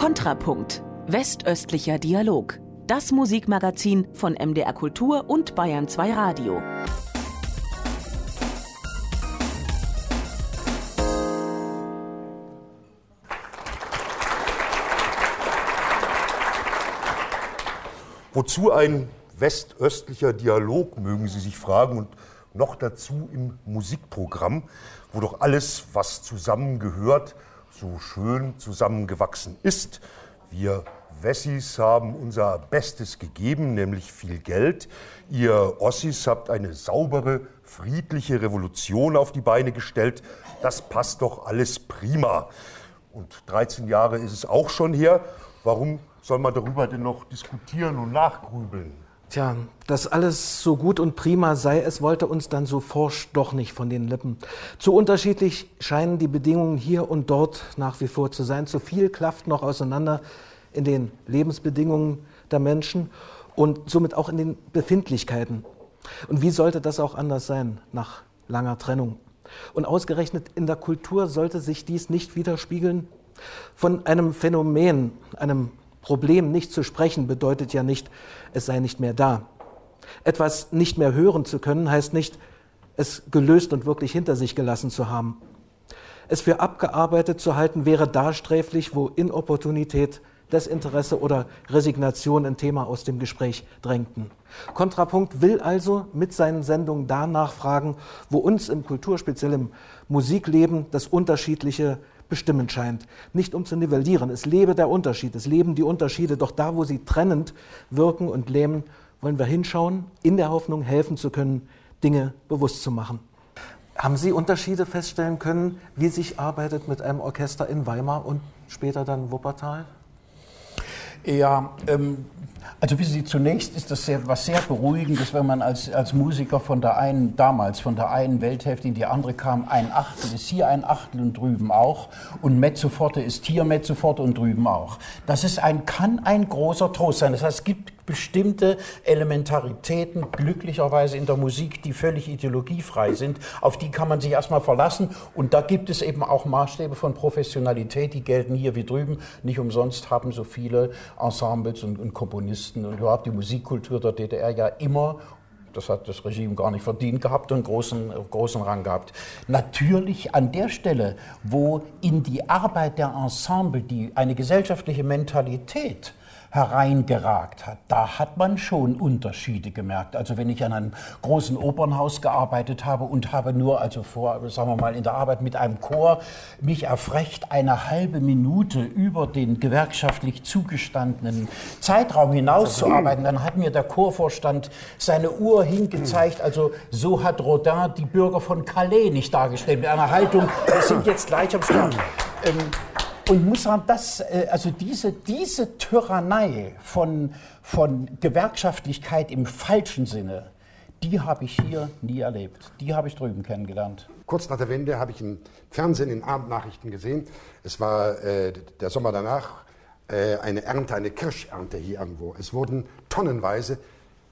Kontrapunkt. Westöstlicher Dialog. Das Musikmagazin von MDR Kultur und Bayern 2 Radio. Wozu ein westöstlicher Dialog, mögen Sie sich fragen, und noch dazu im Musikprogramm, wo doch alles, was zusammengehört, so schön zusammengewachsen ist. Wir Wessis haben unser Bestes gegeben, nämlich viel Geld. Ihr Ossis habt eine saubere, friedliche Revolution auf die Beine gestellt. Das passt doch alles prima. Und 13 Jahre ist es auch schon her. Warum soll man darüber denn noch diskutieren und nachgrübeln? Tja, dass alles so gut und prima sei, es wollte uns dann so forsch doch nicht von den Lippen. Zu unterschiedlich scheinen die Bedingungen hier und dort nach wie vor zu sein. Zu viel klafft noch auseinander in den Lebensbedingungen der Menschen und somit auch in den Befindlichkeiten. Und wie sollte das auch anders sein nach langer Trennung? Und ausgerechnet in der Kultur sollte sich dies nicht widerspiegeln. Von einem Phänomen, einem Problem nicht zu sprechen bedeutet ja nicht, es sei nicht mehr da. Etwas nicht mehr hören zu können, heißt nicht, es gelöst und wirklich hinter sich gelassen zu haben. Es für abgearbeitet zu halten, wäre da sträflich, wo Inopportunität, Desinteresse oder Resignation ein Thema aus dem Gespräch drängten. Kontrapunkt will also mit seinen Sendungen danach fragen, wo uns im Kultur, speziell im Musikleben, das Unterschiedliche bestimmend scheint. Nicht um zu nivellieren. Es lebe der Unterschied. Es leben die Unterschiede. Doch da, wo sie trennend wirken und lähmen, wollen wir hinschauen, in der Hoffnung, helfen zu können, Dinge bewusst zu machen. Haben Sie Unterschiede feststellen können, wie sich arbeitet mit einem Orchester in Weimar und später dann Wuppertal? Ja, ähm, also wissen Sie, zunächst ist das sehr, was sehr Beruhigendes, wenn man als, als Musiker von der einen, damals von der einen Welthälfte in die andere kam, ein Achtel ist hier ein Achtel und drüben auch und Mezzoforte ist hier Mezzoforte und drüben auch. Das ist ein, kann ein großer Trost sein. Das heißt, es gibt bestimmte Elementaritäten glücklicherweise in der Musik, die völlig ideologiefrei sind. Auf die kann man sich erstmal verlassen. Und da gibt es eben auch Maßstäbe von Professionalität, die gelten hier wie drüben. Nicht umsonst haben so viele Ensembles und, und Komponisten und überhaupt die Musikkultur der DDR ja immer das hat das Regime gar nicht verdient gehabt und großen, großen Rang gehabt. Natürlich an der Stelle, wo in die Arbeit der Ensemble die, eine gesellschaftliche Mentalität hereingeragt hat. Da hat man schon Unterschiede gemerkt. Also wenn ich an einem großen Opernhaus gearbeitet habe und habe nur, also vor, sagen wir mal, in der Arbeit mit einem Chor, mich erfrecht, eine halbe Minute über den gewerkschaftlich zugestandenen Zeitraum hinaus zu arbeiten, dann hat mir der Chorvorstand seine Uhr hingezeigt. Also so hat Rodin die Bürger von Calais nicht dargestellt, mit einer Haltung, wir sind jetzt gleich am Start. Ähm, und muss sagen, das, äh, also diese, diese Tyrannei von, von Gewerkschaftlichkeit im falschen Sinne, die habe ich hier nie erlebt. Die habe ich drüben kennengelernt. Kurz nach der Wende habe ich im Fernsehen in Abendnachrichten gesehen. Es war äh, der Sommer danach äh, eine Ernte, eine Kirschernte hier irgendwo. Es wurden tonnenweise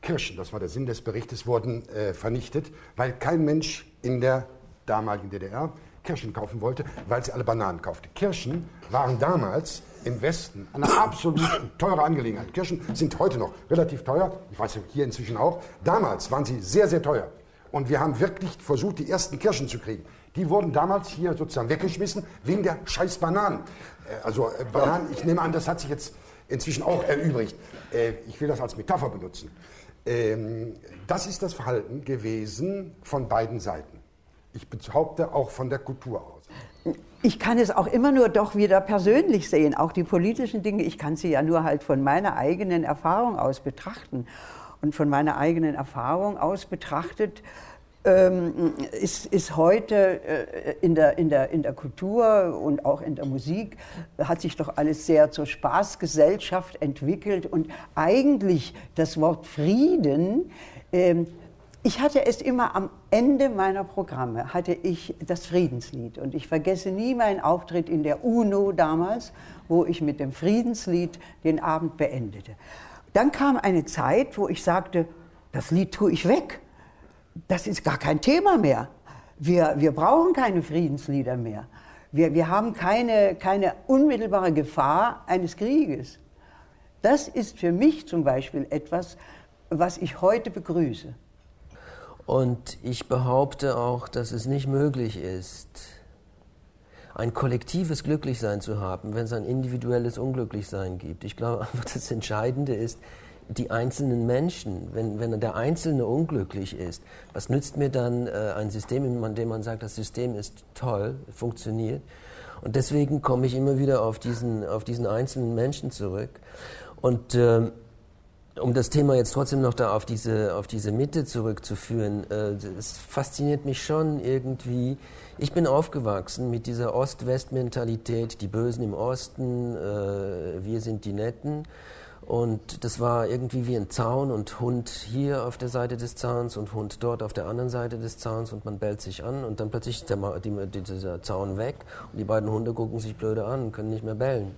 Kirschen, das war der Sinn des Berichtes, wurden äh, vernichtet, weil kein Mensch in der damaligen DDR Kirschen kaufen wollte, weil sie alle Bananen kaufte. Kirschen waren damals im Westen eine absolut teure Angelegenheit. Kirschen sind heute noch relativ teuer, ich weiß hier inzwischen auch. Damals waren sie sehr, sehr teuer. Und wir haben wirklich versucht, die ersten Kirschen zu kriegen. Die wurden damals hier sozusagen weggeschmissen wegen der scheiß Bananen. Äh, also äh, Bananen, ich nehme an, das hat sich jetzt inzwischen auch erübrigt. Äh, ich will das als Metapher benutzen. Ähm, das ist das Verhalten gewesen von beiden Seiten. Ich behaupte auch von der Kultur aus. Ich kann es auch immer nur doch wieder persönlich sehen, auch die politischen Dinge. Ich kann sie ja nur halt von meiner eigenen Erfahrung aus betrachten. Und von meiner eigenen Erfahrung aus betrachtet ähm, ist, ist heute äh, in, der, in, der, in der Kultur und auch in der Musik, hat sich doch alles sehr zur Spaßgesellschaft entwickelt. Und eigentlich das Wort Frieden ähm, ich hatte es immer am Ende meiner Programme, hatte ich das Friedenslied. Und ich vergesse nie meinen Auftritt in der UNO damals, wo ich mit dem Friedenslied den Abend beendete. Dann kam eine Zeit, wo ich sagte, das Lied tue ich weg. Das ist gar kein Thema mehr. Wir, wir brauchen keine Friedenslieder mehr. Wir, wir haben keine, keine unmittelbare Gefahr eines Krieges. Das ist für mich zum Beispiel etwas, was ich heute begrüße. Und ich behaupte auch, dass es nicht möglich ist, ein kollektives Glücklichsein zu haben, wenn es ein individuelles Unglücklichsein gibt. Ich glaube einfach, das Entscheidende ist, die einzelnen Menschen, wenn, wenn der Einzelne unglücklich ist, was nützt mir dann äh, ein System, in dem man sagt, das System ist toll, funktioniert? Und deswegen komme ich immer wieder auf diesen, auf diesen einzelnen Menschen zurück. Und äh, um das Thema jetzt trotzdem noch da auf diese, auf diese Mitte zurückzuführen, äh, es fasziniert mich schon irgendwie. Ich bin aufgewachsen mit dieser Ost-West-Mentalität, die Bösen im Osten, äh, wir sind die Netten. Und das war irgendwie wie ein Zaun und Hund hier auf der Seite des Zauns und Hund dort auf der anderen Seite des Zauns und man bellt sich an und dann plötzlich ist der, die, dieser Zaun weg und die beiden Hunde gucken sich blöde an und können nicht mehr bellen.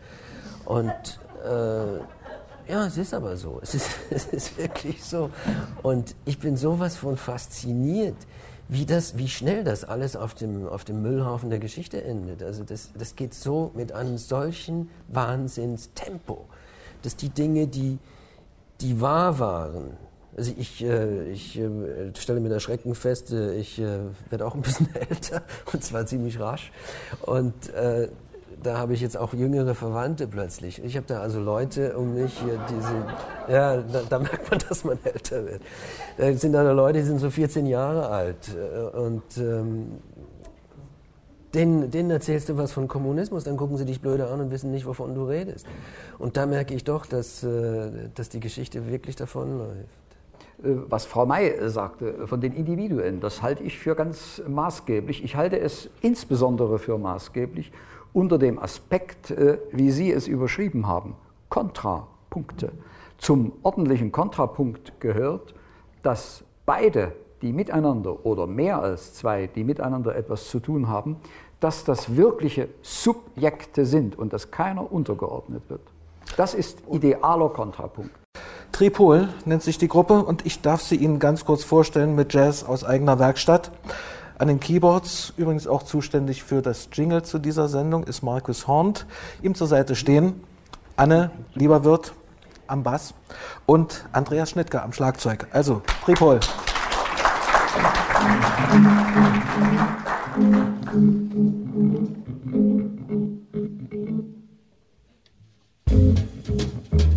Und äh, ja, es ist aber so. Es ist, es ist wirklich so. Und ich bin sowas von fasziniert, wie, das, wie schnell das alles auf dem, auf dem Müllhaufen der Geschichte endet. Also das, das geht so mit einem solchen Wahnsinnstempo dass die Dinge, die, die wahr waren, also ich, äh, ich äh, stelle mit Erschrecken fest, äh, ich äh, werde auch ein bisschen älter und zwar ziemlich rasch. Und äh, da habe ich jetzt auch jüngere Verwandte plötzlich. Ich habe da also Leute um mich, die sind, ja, da, da, merkt man, dass man älter wird. Da sind da Leute, die sind so 14 Jahre alt äh, und ähm, Denen, denen erzählst du was von Kommunismus, dann gucken sie dich blöde an und wissen nicht, wovon du redest. Und da merke ich doch, dass, äh, dass die Geschichte wirklich davonläuft. Äh, was Frau May sagte von den Individuen, das halte ich für ganz maßgeblich. Ich halte es insbesondere für maßgeblich unter dem Aspekt, äh, wie Sie es überschrieben haben, Kontrapunkte. Zum ordentlichen Kontrapunkt gehört, dass beide die miteinander oder mehr als zwei, die miteinander etwas zu tun haben, dass das wirkliche Subjekte sind und dass keiner untergeordnet wird. Das ist idealer Kontrapunkt. Tripol nennt sich die Gruppe und ich darf sie Ihnen ganz kurz vorstellen mit Jazz aus eigener Werkstatt. An den Keyboards, übrigens auch zuständig für das Jingle zu dieser Sendung, ist Markus Hornt. Ihm zur Seite stehen Anne Lieberwirt am Bass und Andreas Schnittke am Schlagzeug. Also, Tripol. Applaus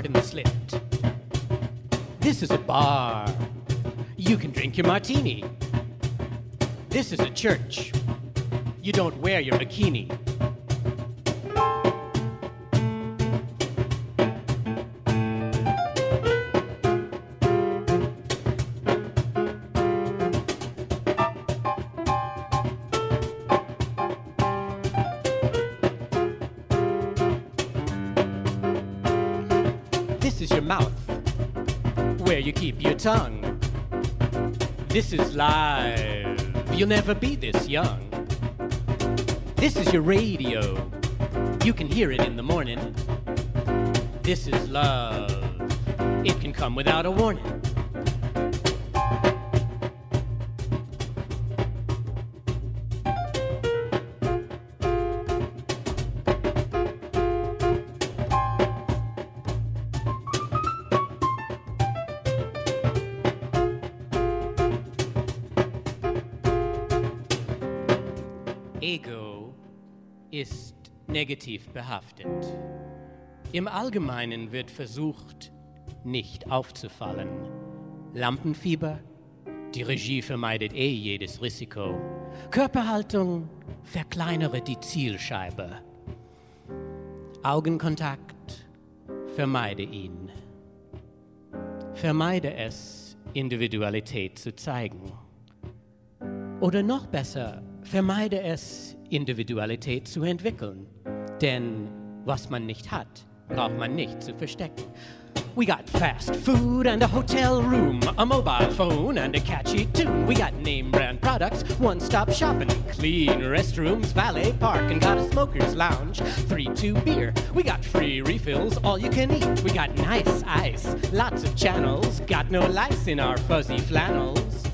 Pardon the slit. This is a bar. You can drink your martini. This is a church. You don't wear your bikini. Live. You'll never be this young. This is your radio. You can hear it in the morning. This is love. It can come without a warning. Negativ behaftet. Im Allgemeinen wird versucht, nicht aufzufallen. Lampenfieber, die Regie vermeidet eh jedes Risiko. Körperhaltung verkleinere die Zielscheibe. Augenkontakt, vermeide ihn. Vermeide es, Individualität zu zeigen. Oder noch besser, vermeide es, Individualität zu entwickeln. Denn was man nicht hat, braucht man nicht zu verstecken. We got fast food and a hotel room, a mobile phone and a catchy tune. We got name brand products, one stop shopping, clean restrooms, valet park, and got a smoker's lounge. 3 2 beer. We got free refills, all you can eat. We got nice ice, lots of channels, got no lice in our fuzzy flannels.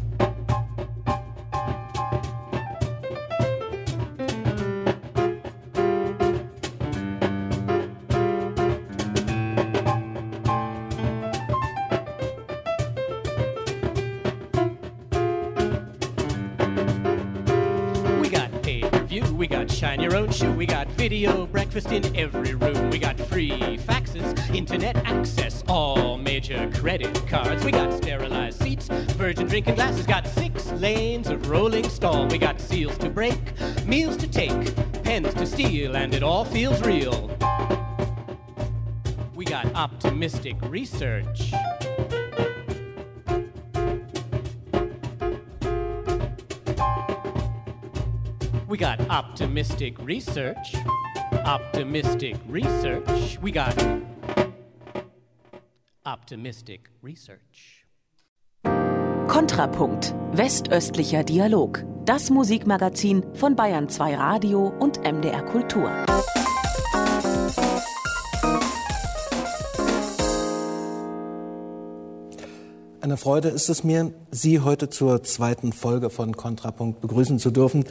Video breakfast in every room. We got free faxes, internet access, all major credit cards. We got sterilized seats, virgin drinking glasses, got six lanes of rolling stall. We got seals to break, meals to take, pens to steal, and it all feels real. We got optimistic research. We got optimistic research. Optimistic research. We got optimistic research. Kontrapunkt. Westöstlicher Dialog. Das Musikmagazin von Bayern 2 Radio und MDR Kultur. Eine Freude ist es mir, Sie heute zur zweiten Folge von Kontrapunkt begrüßen zu dürfen.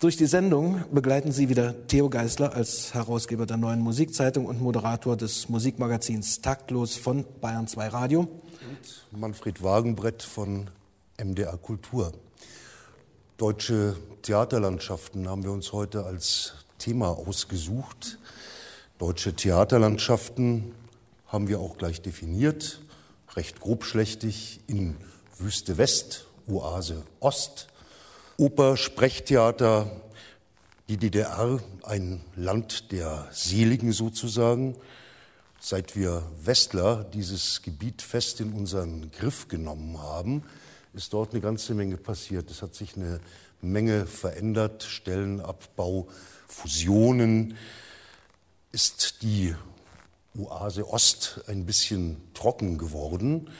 Durch die Sendung begleiten Sie wieder Theo Geisler als Herausgeber der neuen Musikzeitung und Moderator des Musikmagazins Taktlos von Bayern 2 Radio. Und Manfred Wagenbrett von MDR Kultur. Deutsche Theaterlandschaften haben wir uns heute als Thema ausgesucht. Deutsche Theaterlandschaften haben wir auch gleich definiert recht grobschlächtig in Wüste West, Oase Ost Oper, Sprechtheater, die DDR, ein Land der Seligen sozusagen. Seit wir Westler dieses Gebiet fest in unseren Griff genommen haben, ist dort eine ganze Menge passiert. Es hat sich eine Menge verändert, Stellenabbau, Fusionen. Ist die Oase Ost ein bisschen trocken geworden.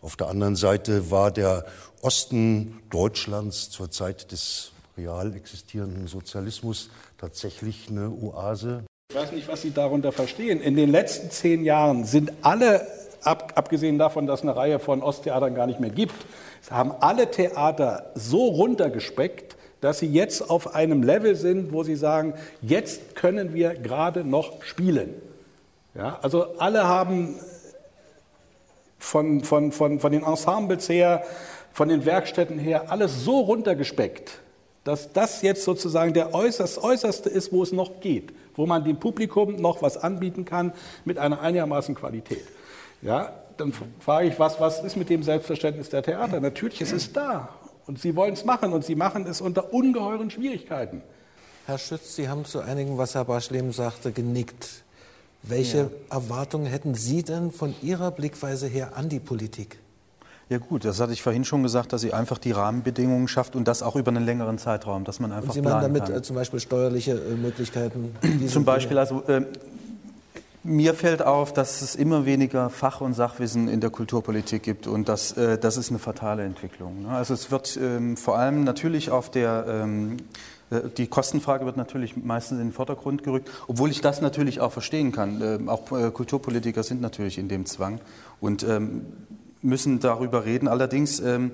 Auf der anderen Seite war der Osten Deutschlands zur Zeit des real existierenden Sozialismus tatsächlich eine Oase. Ich weiß nicht, was Sie darunter verstehen. In den letzten zehn Jahren sind alle, ab, abgesehen davon, dass eine Reihe von Osttheatern gar nicht mehr gibt, haben alle Theater so runtergespeckt, dass sie jetzt auf einem Level sind, wo sie sagen, jetzt können wir gerade noch spielen. Ja, also alle haben von, von, von, von den Ensembles her, von den Werkstätten her, alles so runtergespeckt, dass das jetzt sozusagen der äußerst, äußerste ist, wo es noch geht, wo man dem Publikum noch was anbieten kann mit einer einigermaßen Qualität. Ja, dann frage ich, was, was ist mit dem Selbstverständnis der Theater? Natürlich, es ist da und sie wollen es machen und sie machen es unter ungeheuren Schwierigkeiten. Herr Schütz, Sie haben zu einigen, was Herr Baschlem sagte, genickt. Welche ja. Erwartungen hätten Sie denn von Ihrer Blickweise her an die Politik? Ja gut, das hatte ich vorhin schon gesagt, dass sie einfach die Rahmenbedingungen schafft und das auch über einen längeren Zeitraum, dass man einfach und Sie meinen damit kann. Äh, zum Beispiel steuerliche äh, Möglichkeiten? Zum Beispiel, also äh, mir fällt auf, dass es immer weniger Fach- und Sachwissen in der Kulturpolitik gibt und das, äh, das ist eine fatale Entwicklung. Ne? Also es wird ähm, vor allem natürlich auf der ähm, äh, die Kostenfrage wird natürlich meistens in den Vordergrund gerückt, obwohl ich das natürlich auch verstehen kann. Ähm, auch äh, Kulturpolitiker sind natürlich in dem Zwang und ähm, müssen darüber reden. Allerdings ähm,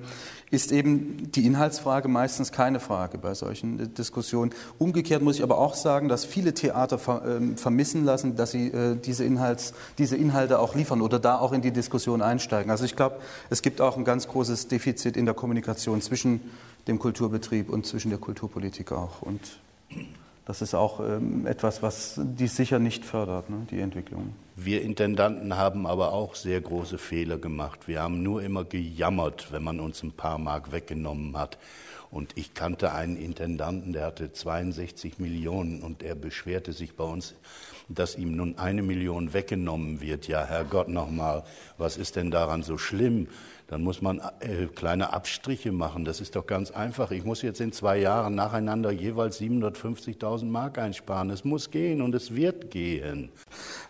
ist eben die Inhaltsfrage meistens keine Frage bei solchen äh, Diskussionen. Umgekehrt muss ich aber auch sagen, dass viele Theater vermissen lassen, dass sie diese, Inhalts, diese Inhalte auch liefern oder da auch in die Diskussion einsteigen. Also ich glaube, es gibt auch ein ganz großes Defizit in der Kommunikation zwischen dem Kulturbetrieb und zwischen der Kulturpolitik auch. Und das ist auch ähm, etwas, was dies sicher nicht fördert, ne, die Entwicklung. Wir Intendanten haben aber auch sehr große Fehler gemacht. Wir haben nur immer gejammert, wenn man uns ein paar Mark weggenommen hat. Und ich kannte einen Intendanten, der hatte 62 Millionen und er beschwerte sich bei uns, dass ihm nun eine Million weggenommen wird. Ja, Herrgott nochmal, was ist denn daran so schlimm? Dann muss man äh, kleine Abstriche machen. Das ist doch ganz einfach. Ich muss jetzt in zwei Jahren nacheinander jeweils 750.000 Mark einsparen. Es muss gehen und es wird gehen.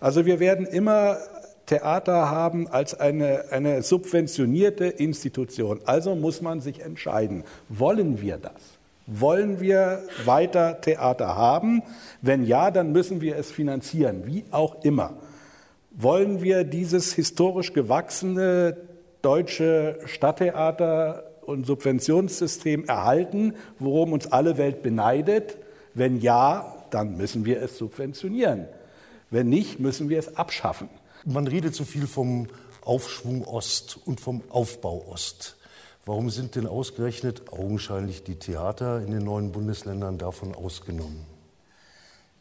Also wir werden immer Theater haben als eine, eine subventionierte Institution. Also muss man sich entscheiden, wollen wir das? Wollen wir weiter Theater haben? Wenn ja, dann müssen wir es finanzieren, wie auch immer. Wollen wir dieses historisch gewachsene deutsche Stadttheater und Subventionssystem erhalten, worum uns alle Welt beneidet? Wenn ja, dann müssen wir es subventionieren. Wenn nicht, müssen wir es abschaffen. Man redet so viel vom Aufschwung Ost und vom Aufbau Ost. Warum sind denn ausgerechnet augenscheinlich die Theater in den neuen Bundesländern davon ausgenommen?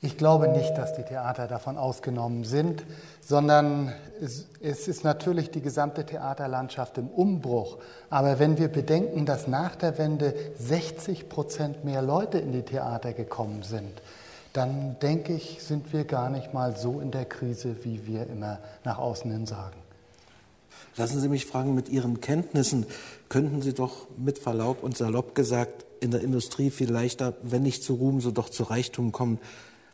Ich glaube nicht, dass die Theater davon ausgenommen sind, sondern es, es, ist natürlich die gesamte Theaterlandschaft im Umbruch. Aber wenn wir bedenken, dass nach der Wende 60 Prozent mehr Leute in die Theater gekommen sind, dann denke ich, sind wir gar nicht mal so in der Krise, wie wir immer nach außen hin sagen. Lassen Sie mich fragen, mit Ihren Kenntnissen könnten Sie doch mit Verlaub und salopp gesagt in der Industrie viel leichter, wenn nicht zu Ruhm, so doch zu Reichtum kommen.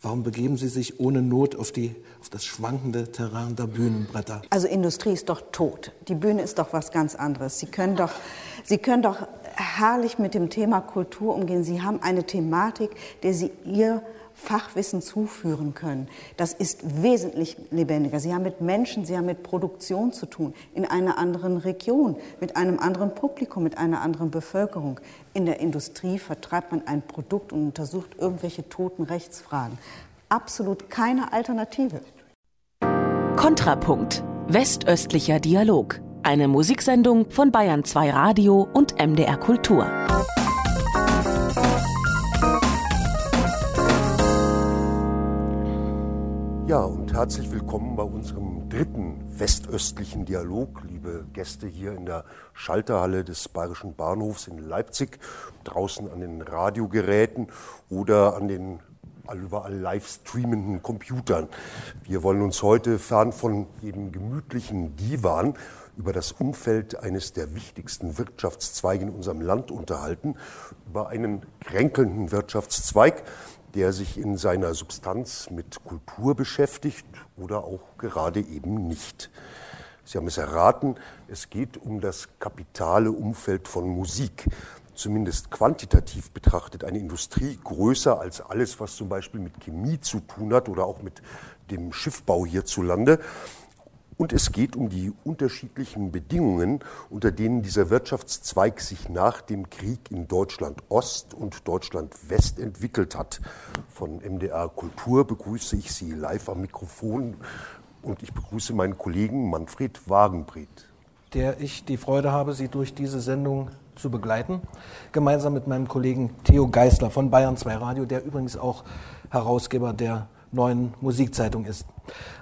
Warum begeben Sie sich ohne Not auf, die, auf das schwankende Terrain der Bühnenbretter? Also Industrie ist doch tot. Die Bühne ist doch was ganz anderes. Sie können doch, Sie können doch herrlich mit dem Thema Kultur umgehen. Sie haben eine Thematik, der Sie Ihr Fachwissen zuführen können. Das ist wesentlich lebendiger. Sie haben mit Menschen, Sie haben mit Produktion zu tun, in einer anderen Region, mit einem anderen Publikum, mit einer anderen Bevölkerung. In der Industrie vertreibt man ein Produkt und untersucht irgendwelche toten Rechtsfragen. Absolut keine Alternative. Kontrapunkt. Westöstlicher Dialog. Eine Musiksendung von Bayern 2 Radio und MDR Kultur. Ja, und herzlich willkommen bei unserem dritten westöstlichen Dialog, liebe Gäste hier in der Schalterhalle des Bayerischen Bahnhofs in Leipzig, draußen an den Radiogeräten oder an den überall live streamenden Computern. Wir wollen uns heute fern von jedem gemütlichen Divan über das Umfeld eines der wichtigsten Wirtschaftszweige in unserem Land unterhalten, über einen kränkelnden Wirtschaftszweig, der sich in seiner Substanz mit Kultur beschäftigt oder auch gerade eben nicht. Sie haben es erraten, es geht um das kapitale Umfeld von Musik. Zumindest quantitativ betrachtet eine Industrie größer als alles, was zum Beispiel mit Chemie zu tun hat oder auch mit dem Schiffbau hierzulande. Und es geht um die unterschiedlichen Bedingungen, unter denen dieser Wirtschaftszweig sich nach dem Krieg in Deutschland Ost und Deutschland West entwickelt hat. Von MDR Kultur begrüße ich Sie live am Mikrofon und ich begrüße meinen Kollegen Manfred Wagenbreth. Der ich die Freude habe, Sie durch diese Sendung zu begleiten, gemeinsam mit meinem Kollegen Theo Geisler von Bayern 2 Radio, der übrigens auch Herausgeber der neuen Musikzeitung ist.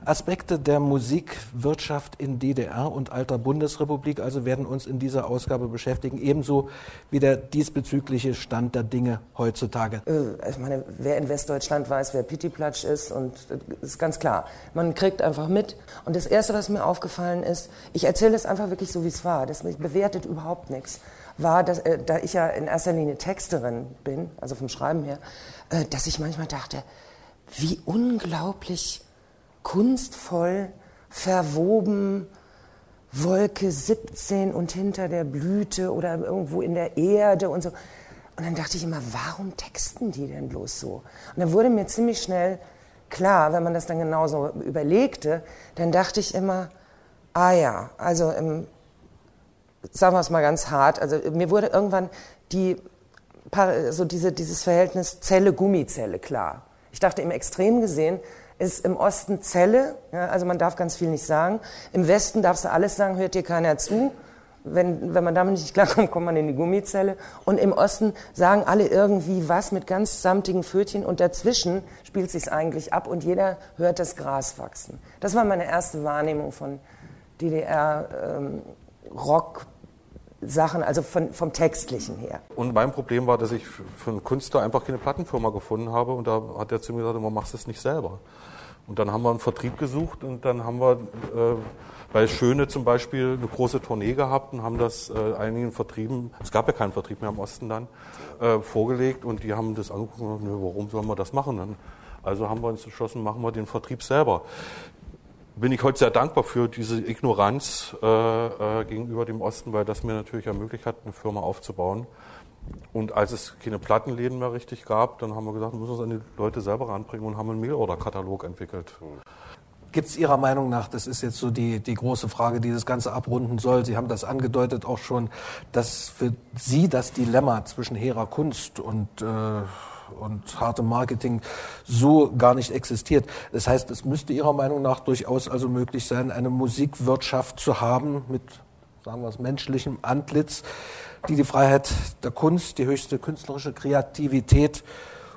Aspekte der Musikwirtschaft in DDR und alter Bundesrepublik also werden uns in dieser Ausgabe beschäftigen, ebenso wie der diesbezügliche Stand der Dinge heutzutage. Äh, ich meine, wer in Westdeutschland weiß, wer Pittiplatsch ist, und das ist ganz klar. Man kriegt einfach mit. Und das Erste, was mir aufgefallen ist, ich erzähle es einfach wirklich so, wie es war. Das bewertet überhaupt nichts war, dass, äh, da ich ja in erster Linie Texterin bin, also vom Schreiben her, äh, dass ich manchmal dachte, wie unglaublich kunstvoll verwoben Wolke 17 und hinter der Blüte oder irgendwo in der Erde und so. Und dann dachte ich immer, warum texten die denn bloß so? Und dann wurde mir ziemlich schnell klar, wenn man das dann genauso überlegte, dann dachte ich immer, ah ja, also im, sagen wir es mal ganz hart, also mir wurde irgendwann die, so diese, dieses Verhältnis Zelle-Gummizelle klar. Ich dachte, im Extrem gesehen ist im Osten Zelle, ja, also man darf ganz viel nicht sagen. Im Westen darfst du alles sagen, hört dir keiner zu. Wenn, wenn man damit nicht klarkommt, kommt man in die Gummizelle. Und im Osten sagen alle irgendwie was mit ganz samtigen Pfötchen und dazwischen spielt sich's eigentlich ab und jeder hört das Gras wachsen. Das war meine erste Wahrnehmung von DDR ähm, Rock, Sachen, also von, vom Textlichen her. Und mein Problem war, dass ich für einen Künstler einfach keine Plattenfirma gefunden habe und da hat er zu mir gesagt, man macht es nicht selber. Und dann haben wir einen Vertrieb gesucht und dann haben wir äh, bei Schöne zum Beispiel eine große Tournee gehabt und haben das äh, einigen Vertrieben, es gab ja keinen Vertrieb mehr im Osten dann, äh, vorgelegt und die haben das angeguckt und gesagt, warum sollen wir das machen? Dann, also haben wir uns entschlossen, machen wir den Vertrieb selber bin ich heute sehr dankbar für diese Ignoranz äh, äh, gegenüber dem Osten, weil das mir natürlich ermöglicht hat, eine Firma aufzubauen. Und als es keine Plattenläden mehr richtig gab, dann haben wir gesagt, wir müssen uns an die Leute selber ranbringen und haben einen Mailorder-Katalog entwickelt. Gibt es Ihrer Meinung nach, das ist jetzt so die, die große Frage, die das Ganze abrunden soll, Sie haben das angedeutet auch schon, dass für Sie das Dilemma zwischen hehrer Kunst und äh, und hartem Marketing so gar nicht existiert. Das heißt, es müsste Ihrer Meinung nach durchaus also möglich sein, eine Musikwirtschaft zu haben mit, sagen wir es, menschlichem Antlitz, die die Freiheit der Kunst, die höchste künstlerische Kreativität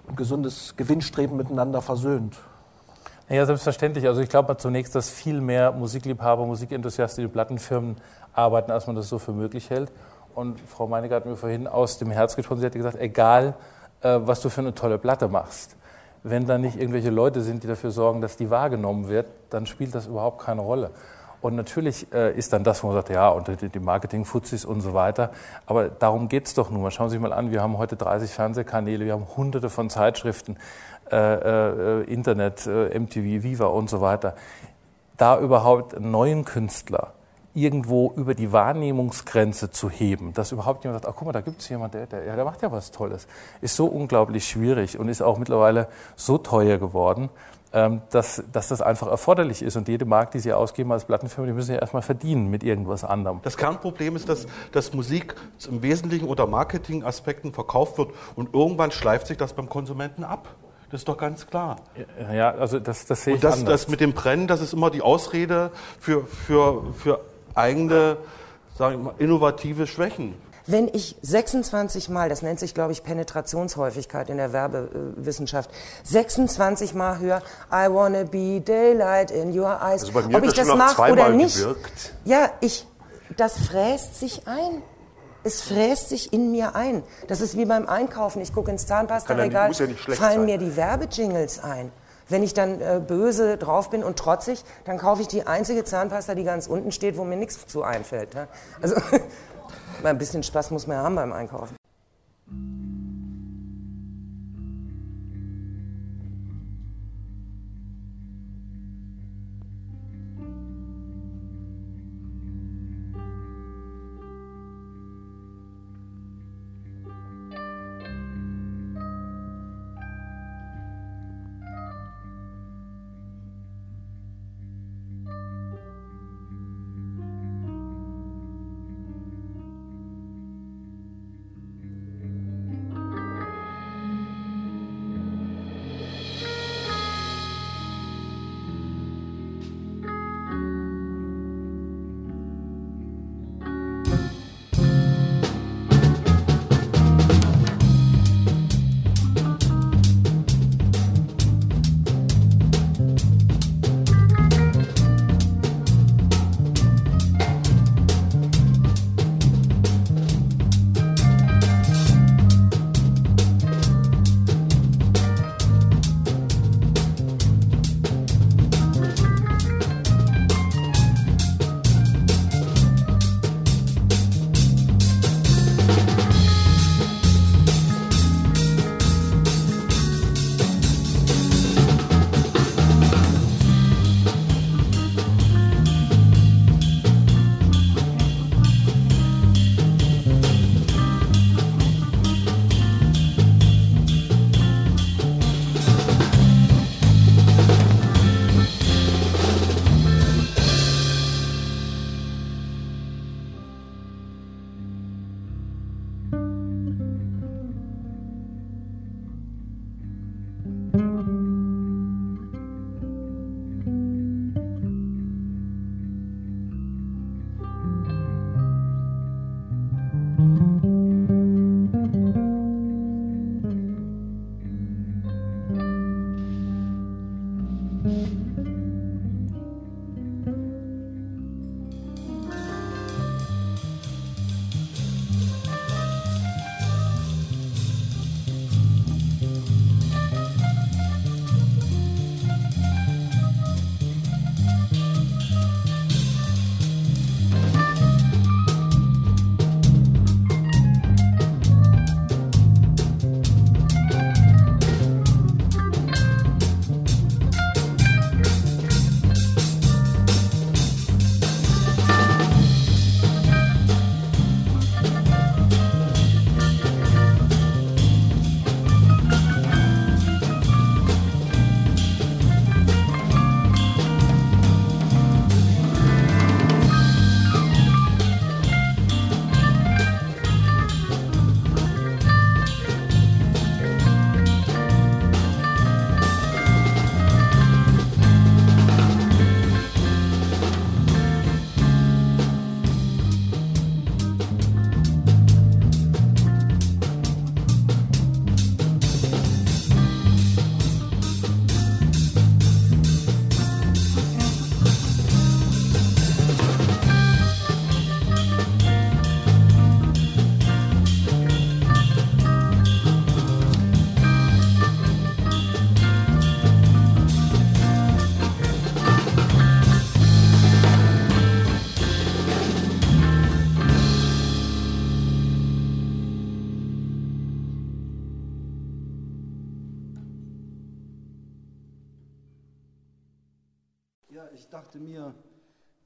und gesundes Gewinnstreben miteinander versöhnt. Ja, selbstverständlich. Also ich glaube zunächst, dass viel mehr Musikliebhaber, Musikenthusiasten in Plattenfirmen arbeiten, als man das so für möglich hält. Und Frau Meinecke hat mir vorhin aus dem Herz gesprochen. Sie hat gesagt, egal äh, was du für eine tolle Platte machst. Wenn da nicht irgendwelche Leute sind, die dafür sorgen, dass die wahrgenommen wird, dann spielt das überhaupt keine Rolle. Und natürlich äh, ist dann das, wo man sagt, ja, und die Marketing-Fuzis und so weiter. Aber darum geht es doch nur. Schauen Sie sich mal an, wir haben heute 30 Fernsehkanäle, wir haben hunderte von Zeitschriften, äh, äh, Internet, äh, MTV, Viva und so weiter. Da überhaupt einen neuen Künstler irgendwo über die Wahrnehmungsgrenze zu heben, dass überhaupt jemand sagt, ach guck mal, da gibt es jemanden, der, der, der macht ja was Tolles, ist so unglaublich schwierig und ist auch mittlerweile so teuer geworden, ähm, dass, dass das einfach erforderlich ist. Und jede Mark, die sie ausgeben als Plattenfirma, die müssen ja erstmal verdienen mit irgendwas anderem. Das Kernproblem ist, dass, dass Musik im Wesentlichen unter Marketingaspekten verkauft wird und irgendwann schleift sich das beim Konsumenten ab. Das ist doch ganz klar. Ja, also das, das sehe ich Und das, anders. das mit dem Brennen, das ist immer die Ausrede für, für, für eigene, sagen wir mal, innovative Schwächen. Wenn ich 26 Mal, das nennt sich, glaube ich, Penetrationshäufigkeit in der Werbewissenschaft, 26 Mal höre, I wanna be daylight in your eyes, Also bei mir ob ich das mache oder nicht. gewirkt. Ja, ich, das fräst sich ein. Es fräst sich in mir ein. Das ist wie beim Einkaufen. Ich gucke ins Zahnpasta-Regal, fallen sein. mir die Werbejingles ein. Wenn ich dann äh, böse drauf bin und trotzig, dann kaufe ich die einzige Zahnpasta, die ganz unten steht, wo mir nichts zu einfällt. Ja? Also ein bisschen Spaß muss man ja haben beim Einkaufen.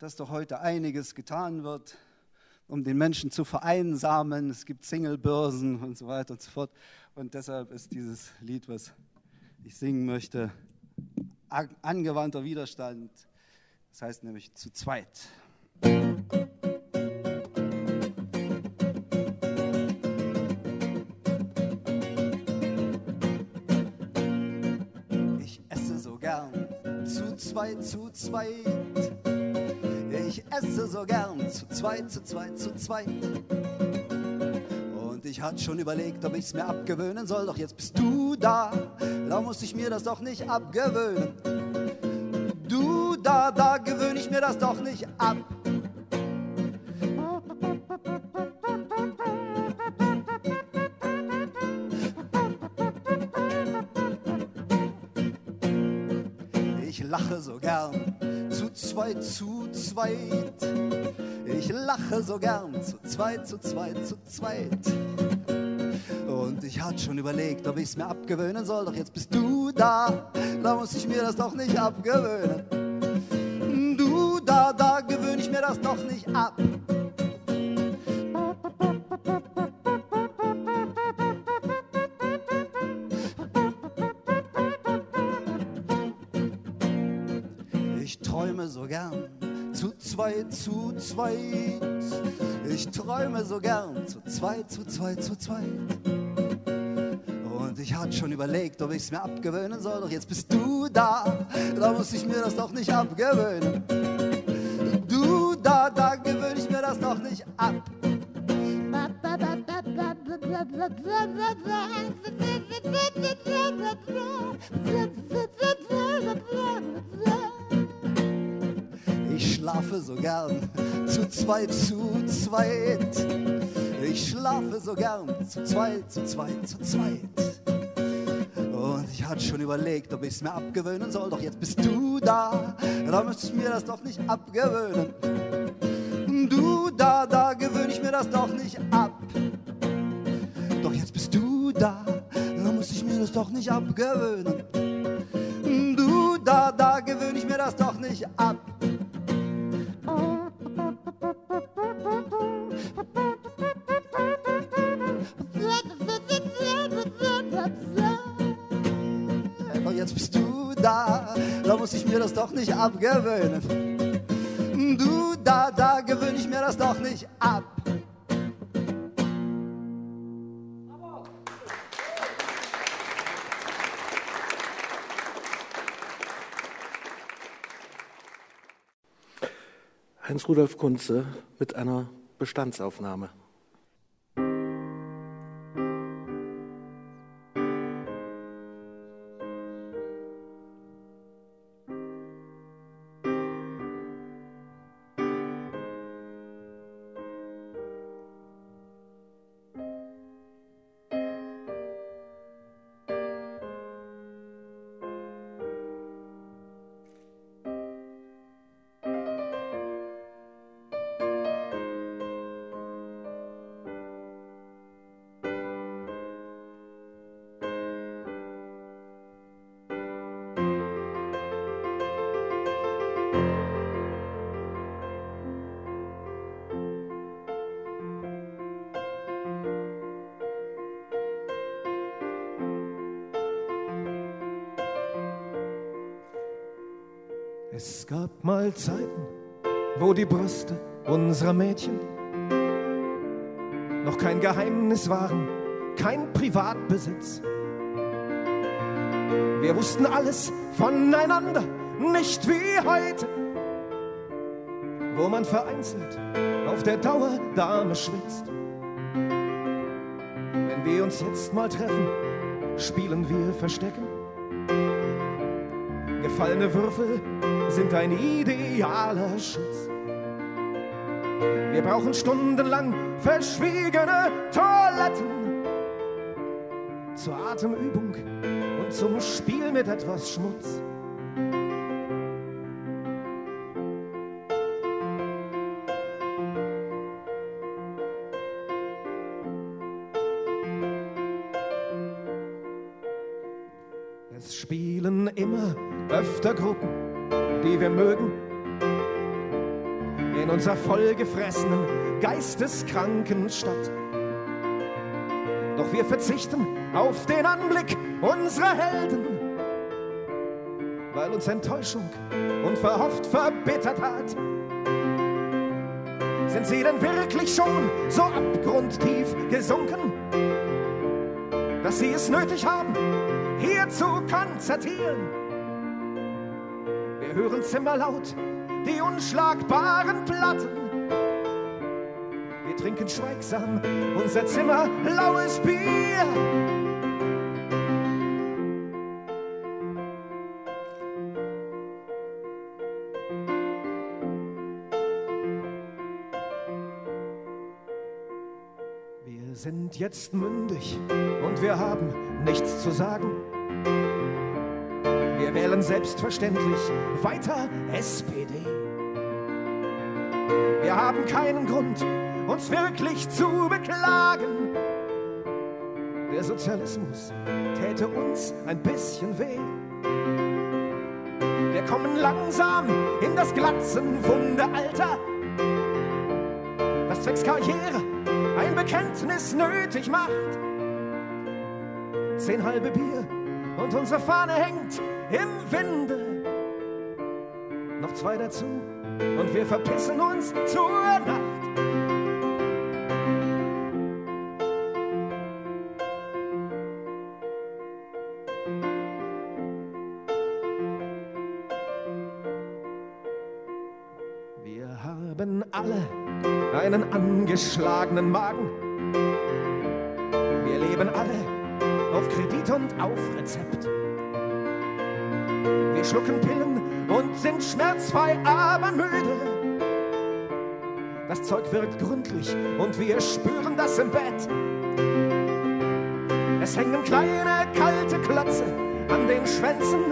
Dass doch heute einiges getan wird, um den Menschen zu vereinsamen. Es gibt Singlebörsen und so weiter und so fort. Und deshalb ist dieses Lied, was ich singen möchte, angewandter Widerstand. Das heißt nämlich zu zweit. Ich esse so gern zu zweit, zu zweit. Ich esse so gern zu zweit, zu zweit, zu zweit. ich hatte schon überlegt, ob ich's mir abgewöhnen soll, doch jetzt bist du da. Da muss ich mir das doch nicht abgewöhnen. Du da, da gewöhne ich mir das doch nicht ab. Ich lache so gern zu zweit, zu zweit. Ich lache so gern zu zweit, zu zweit, zu zweit. Und ich hatte schon überlegt, ob ich's mir abgewöhnen soll, doch jetzt bist du da. Da muss ich mir das doch nicht abgewöhnen. Du da, da gewöhne ich mir das doch nicht ab. Zweit, zu zweit. Ich träume so gern zu zweit, zu zweit, zu zweit. Und ich hatte schon überlegt, ob ich's mir abgewöhnen soll, doch jetzt bist du da. Da muss ich mir das doch nicht abgewöhnen. Du da, da gewöhne ich mir das doch nicht ab. So gern zu zweit, zu zweit. Ich schlafe so gern zu zweit, zu zweit, zu zweit. Und ich hatte schon überlegt, ob ich's mir abgewöhnen soll, doch jetzt bist du da. Da müsste ich mir das doch nicht abgewöhnen. Du da, da gewöhne ich mir das doch nicht ab. Doch jetzt bist du da, da muss ich mir das doch nicht abgewöhnen. Du da, da gewöhne ich mir das doch nicht ab. Ich mir das doch nicht abgewöhnen. Du da, da gewöhne ich mir das doch nicht ab. Heinz-Rudolf Kunze mit einer Bestandsaufnahme. Gab mal Zeiten, wo die Brüste unserer Mädchen noch kein Geheimnis waren, kein Privatbesitz. Wir wussten alles voneinander, nicht wie heute, wo man vereinzelt auf der Dauerdame schwitzt. Wenn wir uns jetzt mal treffen, spielen wir Verstecken. Gefallene Würfel sind ein idealer Schutz. Wir brauchen stundenlang verschwiegene Toiletten zur Atemübung und zum Spiel mit etwas Schmutz. Öfter Gruppen, die wir mögen, in unserer vollgefressenen, geisteskranken Stadt. Doch wir verzichten auf den Anblick unserer Helden, weil uns Enttäuschung und verhofft verbittert hat. Sind sie denn wirklich schon so abgrundtief gesunken, dass sie es nötig haben, hier zu konzertieren? Wir hören zimmerlaut die unschlagbaren Platten. Wir trinken schweigsam unser Zimmer laues Bier. Wir sind jetzt mündig und wir haben nichts zu sagen. Wir wählen selbstverständlich weiter SPD. Wir haben keinen Grund, uns wirklich zu beklagen. Der Sozialismus täte uns ein bisschen weh. Wir kommen langsam in das glatzenwunde Alter, das zwecks Karriere ein Bekenntnis nötig macht. Zehn halbe Bier und unsere Fahne hängt im Winde. Noch zwei dazu und wir verpissen uns zur Nacht. Wir haben alle einen angeschlagenen Magen. Wir leben alle auf Kredit und auf Rezept. Schlucken Pillen und sind schmerzfrei, aber müde. Das Zeug wirkt gründlich und wir spüren das im Bett. Es hängen kleine kalte Klötze an den Schwänzen.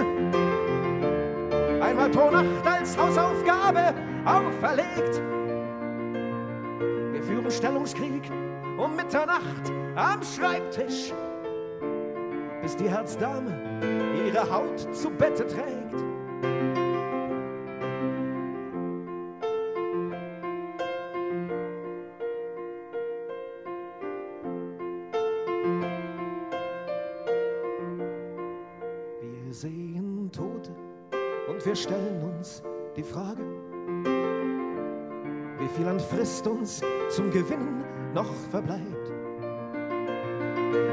Einmal pro Nacht als Hausaufgabe auferlegt. Wir führen Stellungskrieg um Mitternacht am Schreibtisch, bis die Herzdame ihre Haut zu Bette trägt. Wir sehen Tote und wir stellen uns die Frage, wie viel an Frist uns zum Gewinnen noch verbleibt.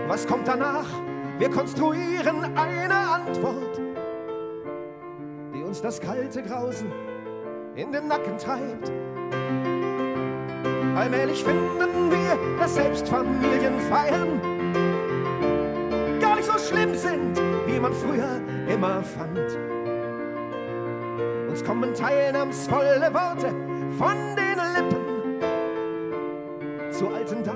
Was kommt danach? Wir konstruieren eine Antwort, die uns das kalte Grausen in den Nacken treibt. Allmählich finden wir, dass selbst Familien feiern gar nicht so schlimm sind, wie man früher immer fand. Uns kommen teilnahmsvolle Worte von den Lippen. Zu alten Damen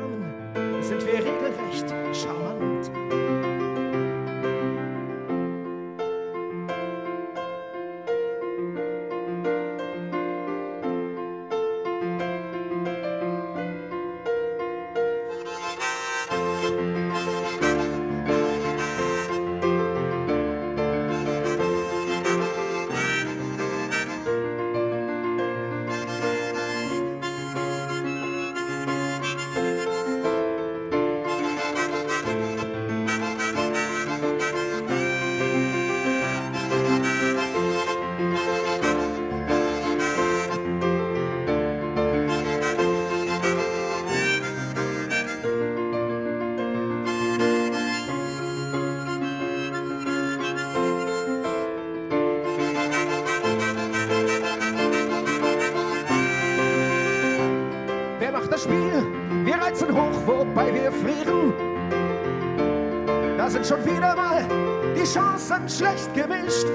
Chancen schlecht gemischt.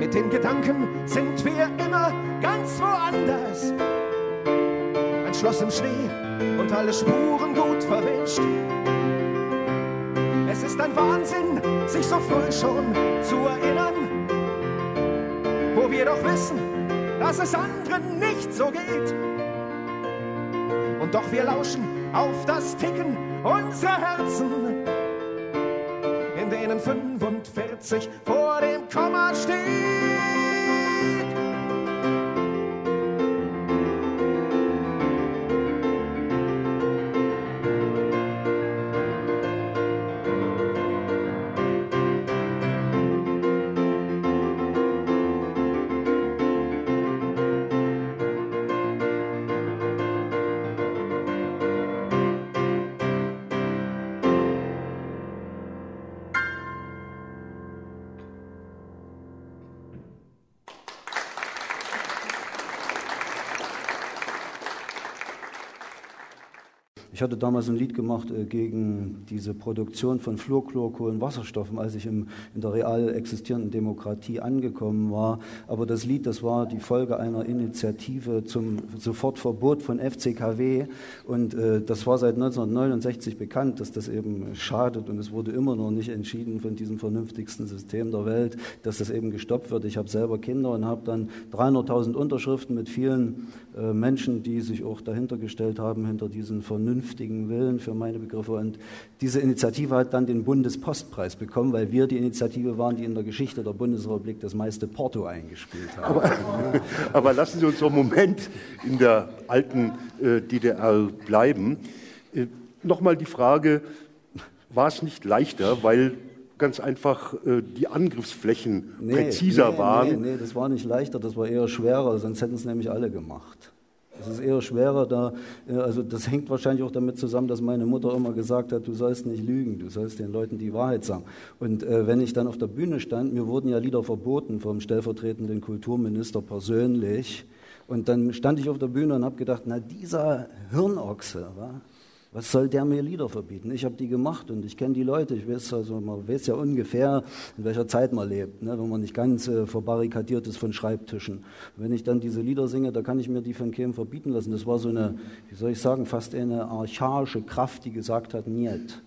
Mit den Gedanken sind wir immer ganz woanders. Ein Schloss im Schnee und alle Spuren gut verwischt. Es ist ein Wahnsinn, sich so früh schon zu erinnern, wo wir doch wissen, dass es anderen nicht so geht. Und doch wir lauschen auf das Ticken unserer Herzen, 45 vor dem Komma steht. Ich hatte damals ein Lied gemacht äh, gegen diese Produktion von Fluorchlorkohlenwasserstoffen, als ich im, in der real existierenden Demokratie angekommen war. Aber das Lied, das war die Folge einer Initiative zum Sofortverbot von FCKW. Und äh, das war seit 1969 bekannt, dass das eben schadet. Und es wurde immer noch nicht entschieden von diesem vernünftigsten System der Welt, dass das eben gestoppt wird. Ich habe selber Kinder und habe dann 300.000 Unterschriften mit vielen äh, Menschen, die sich auch dahinter gestellt haben, hinter diesen vernünftigen Willen für meine Begriffe. Und diese Initiative hat dann den Bundespostpreis bekommen, weil wir die Initiative waren, die in der Geschichte der Bundesrepublik das meiste Porto eingespielt haben. Aber, aber lassen Sie uns doch einen Moment in der alten äh, DDR bleiben. Äh, Nochmal die Frage, war es nicht leichter, weil ganz einfach äh, die Angriffsflächen Nee, präziser nee, waren? Nee, nee, das war nicht leichter, das war eher schwerer, sonst hätten es nämlich alle gemacht. Es ist eher schwerer da, äh, also das hängt wahrscheinlich auch damit zusammen, dass meine Mutter immer gesagt hat, du sollst nicht lügen, du sollst den Leuten die Wahrheit sagen. Und äh, wenn ich dann auf der Bühne stand, mir wurden ja Lieder verboten vom stellvertretenden Kulturminister persönlich. Und dann stand ich auf der Bühne und habe gedacht, na dieser Hirnochse, wa? Was soll der mir Lieder verbieten? Ich habe die gemacht und ich kenne die Leute. Ich weiß also, man weiß ja ungefähr, in welcher Zeit man lebt, ne? wenn man nicht ganz äh, verbarrikadiert ist von Schreibtischen. Wenn ich dann diese Lieder singe, da kann ich mir die von keinem verbieten lassen. Das war so eine, wie soll ich sagen, fast eine archaische Kraft, die gesagt hat, niet.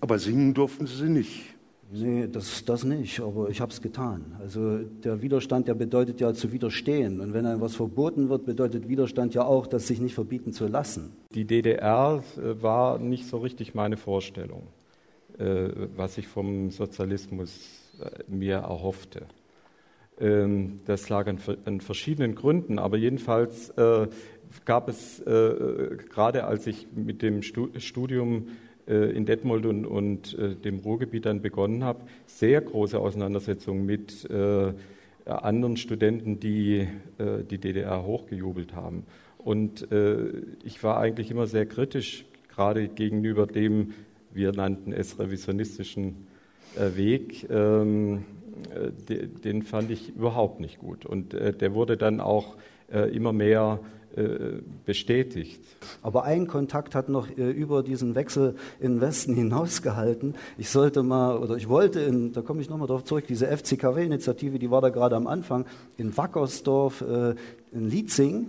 Aber singen durften Sie nicht. Nee, das, das nicht, aber ich habe es getan. Also der Widerstand, der bedeutet ja zu widerstehen. Und wenn einem was verboten wird, bedeutet Widerstand ja auch, das sich nicht verbieten zu lassen. Die DDR äh, war nicht so richtig meine Vorstellung, äh, was ich vom Sozialismus äh, mir erhoffte. Ähm, Das lag an ver- an verschiedenen Gründen, aber jedenfalls gab es, gerade als ich mit dem Stu- Studium in Detmold und, und äh, dem Ruhrgebiet dann begonnen habe, sehr große Auseinandersetzungen mit äh, anderen Studenten, die äh, die DDR hochgejubelt haben. Und äh, ich war eigentlich immer sehr kritisch, gerade gegenüber dem, wir nannten es revisionistischen äh, Weg. Ähm, äh, de- den fand ich überhaupt nicht gut. Und äh, der wurde dann auch äh, immer mehr äh, bestätigt. Aber ein Kontakt hat noch äh, über diesen Wechsel in den Westen hinausgehalten. Ich sollte mal, oder ich wollte, in, da komme ich nochmal darauf zurück, diese FCKW-Initiative, die war da gerade am Anfang, in Wackersdorf, äh, in Lietzing,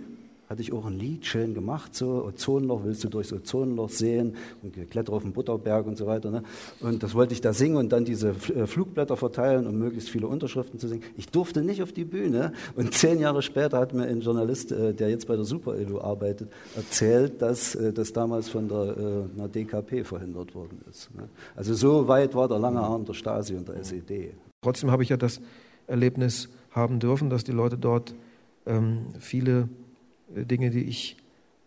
hatte ich auch ein Lied schön gemacht, so Ozonloch, willst du durchs Ozonloch sehen und geklettert auf den Butterberg und so weiter. Ne? Und das wollte ich da singen und dann diese äh, Flugblätter verteilen, um möglichst viele Unterschriften zu singen. Ich durfte nicht auf die Bühne und zehn Jahre später hat mir ein Journalist, äh, der jetzt bei der Super Elo arbeitet, erzählt, dass äh, das damals von der DKP verhindert worden ist. Ne? Also so weit war der lange Arm der Stasi und der SED. Trotzdem habe ich ja das Erlebnis haben dürfen, dass die Leute dort ähm, viele Dinge, die ich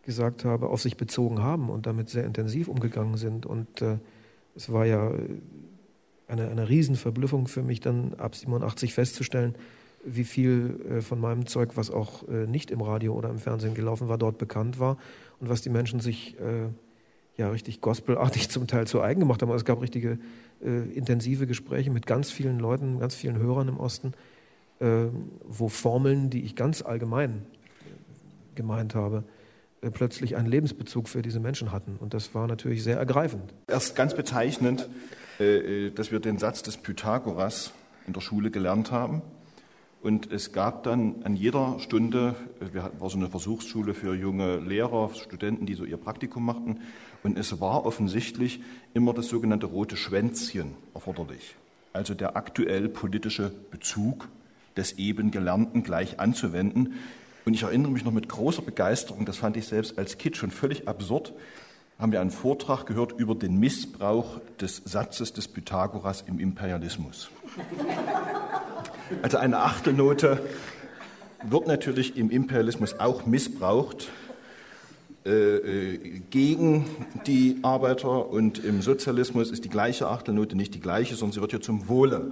gesagt habe, auf sich bezogen haben und damit sehr intensiv umgegangen sind. Und äh, es war ja äh, eine, eine Riesenverblüffung für mich, dann ab 87 festzustellen, wie viel äh, von meinem Zeug, was auch äh, nicht im Radio oder im Fernsehen gelaufen war, dort bekannt war und was die Menschen sich äh, ja richtig gospelartig zum Teil zu eigen gemacht haben. Also es gab richtige äh, intensive Gespräche mit ganz vielen Leuten, ganz vielen Hörern im Osten, äh, wo Formeln, die ich ganz allgemein äh, gemeint habe, äh, plötzlich einen Lebensbezug für diese Menschen hatten. Und das war natürlich sehr ergreifend. Erst ganz bezeichnend, äh, äh, dass wir den Satz des Pythagoras in der Schule gelernt haben. Und es gab dann an jeder Stunde, wir hatten, war so eine Versuchsschule für junge Lehrer, Studenten, die so ihr Praktikum machten. Und es war offensichtlich immer das sogenannte rote Schwänzchen erforderlich. Also der aktuell politische Bezug des eben Gelernten gleich anzuwenden. Und ich erinnere mich noch mit großer Begeisterung, das fand ich selbst als Kind schon völlig absurd, haben wir einen Vortrag gehört über den Missbrauch des Satzes des Pythagoras im Imperialismus. Also eine Achtelnote wird natürlich im Imperialismus auch missbraucht äh, äh, gegen die Arbeiter und im Sozialismus ist die gleiche Achtelnote nicht die gleiche, sondern sie wird ja zum Wohle.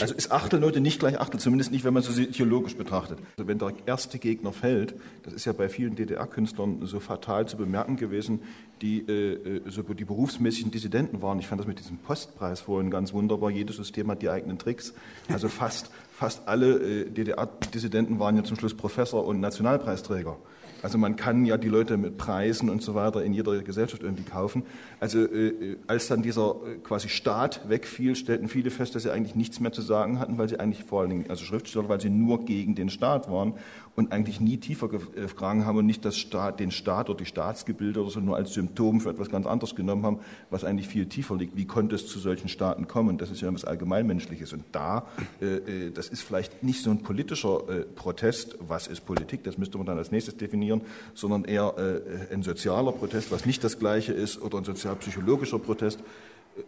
Also ist Achtelnote nicht gleich Achtel, zumindest nicht, wenn man so sie theologisch betrachtet. Also wenn der erste Gegner fällt, das ist ja bei vielen DDR-Künstlern so fatal zu bemerken gewesen, die äh, äh, so die berufsmäßigen Dissidenten waren. Ich fand das mit diesem Postpreis vorhin ganz wunderbar. Jedes System hat die eigenen Tricks. Also fast, fast alle äh, DDR-Dissidenten waren ja zum Schluss Professor und Nationalpreisträger. Also man kann ja die Leute mit Preisen und so weiter in jeder Gesellschaft irgendwie kaufen. Also äh, als dann dieser äh, quasi Staat wegfiel, stellten viele fest, dass sie eigentlich nichts mehr zu sagen hatten, weil sie eigentlich vor allen Dingen, also Schriftsteller, weil sie nur gegen den Staat waren und eigentlich nie tiefer gefragt haben und nicht das Staat, den Staat oder die Staatsgebilde oder so nur als Symptom für etwas ganz anderes genommen haben, was eigentlich viel tiefer liegt. Wie konnte es zu solchen Staaten kommen? Das ist ja etwas Allgemeinmenschliches. Und da, äh, äh, das ist vielleicht nicht so ein politischer äh, Protest, was ist Politik, das müsste man dann als nächstes definieren, sondern eher äh, ein sozialer Protest, was nicht das Gleiche ist, oder ein sozialpsychologischer Protest.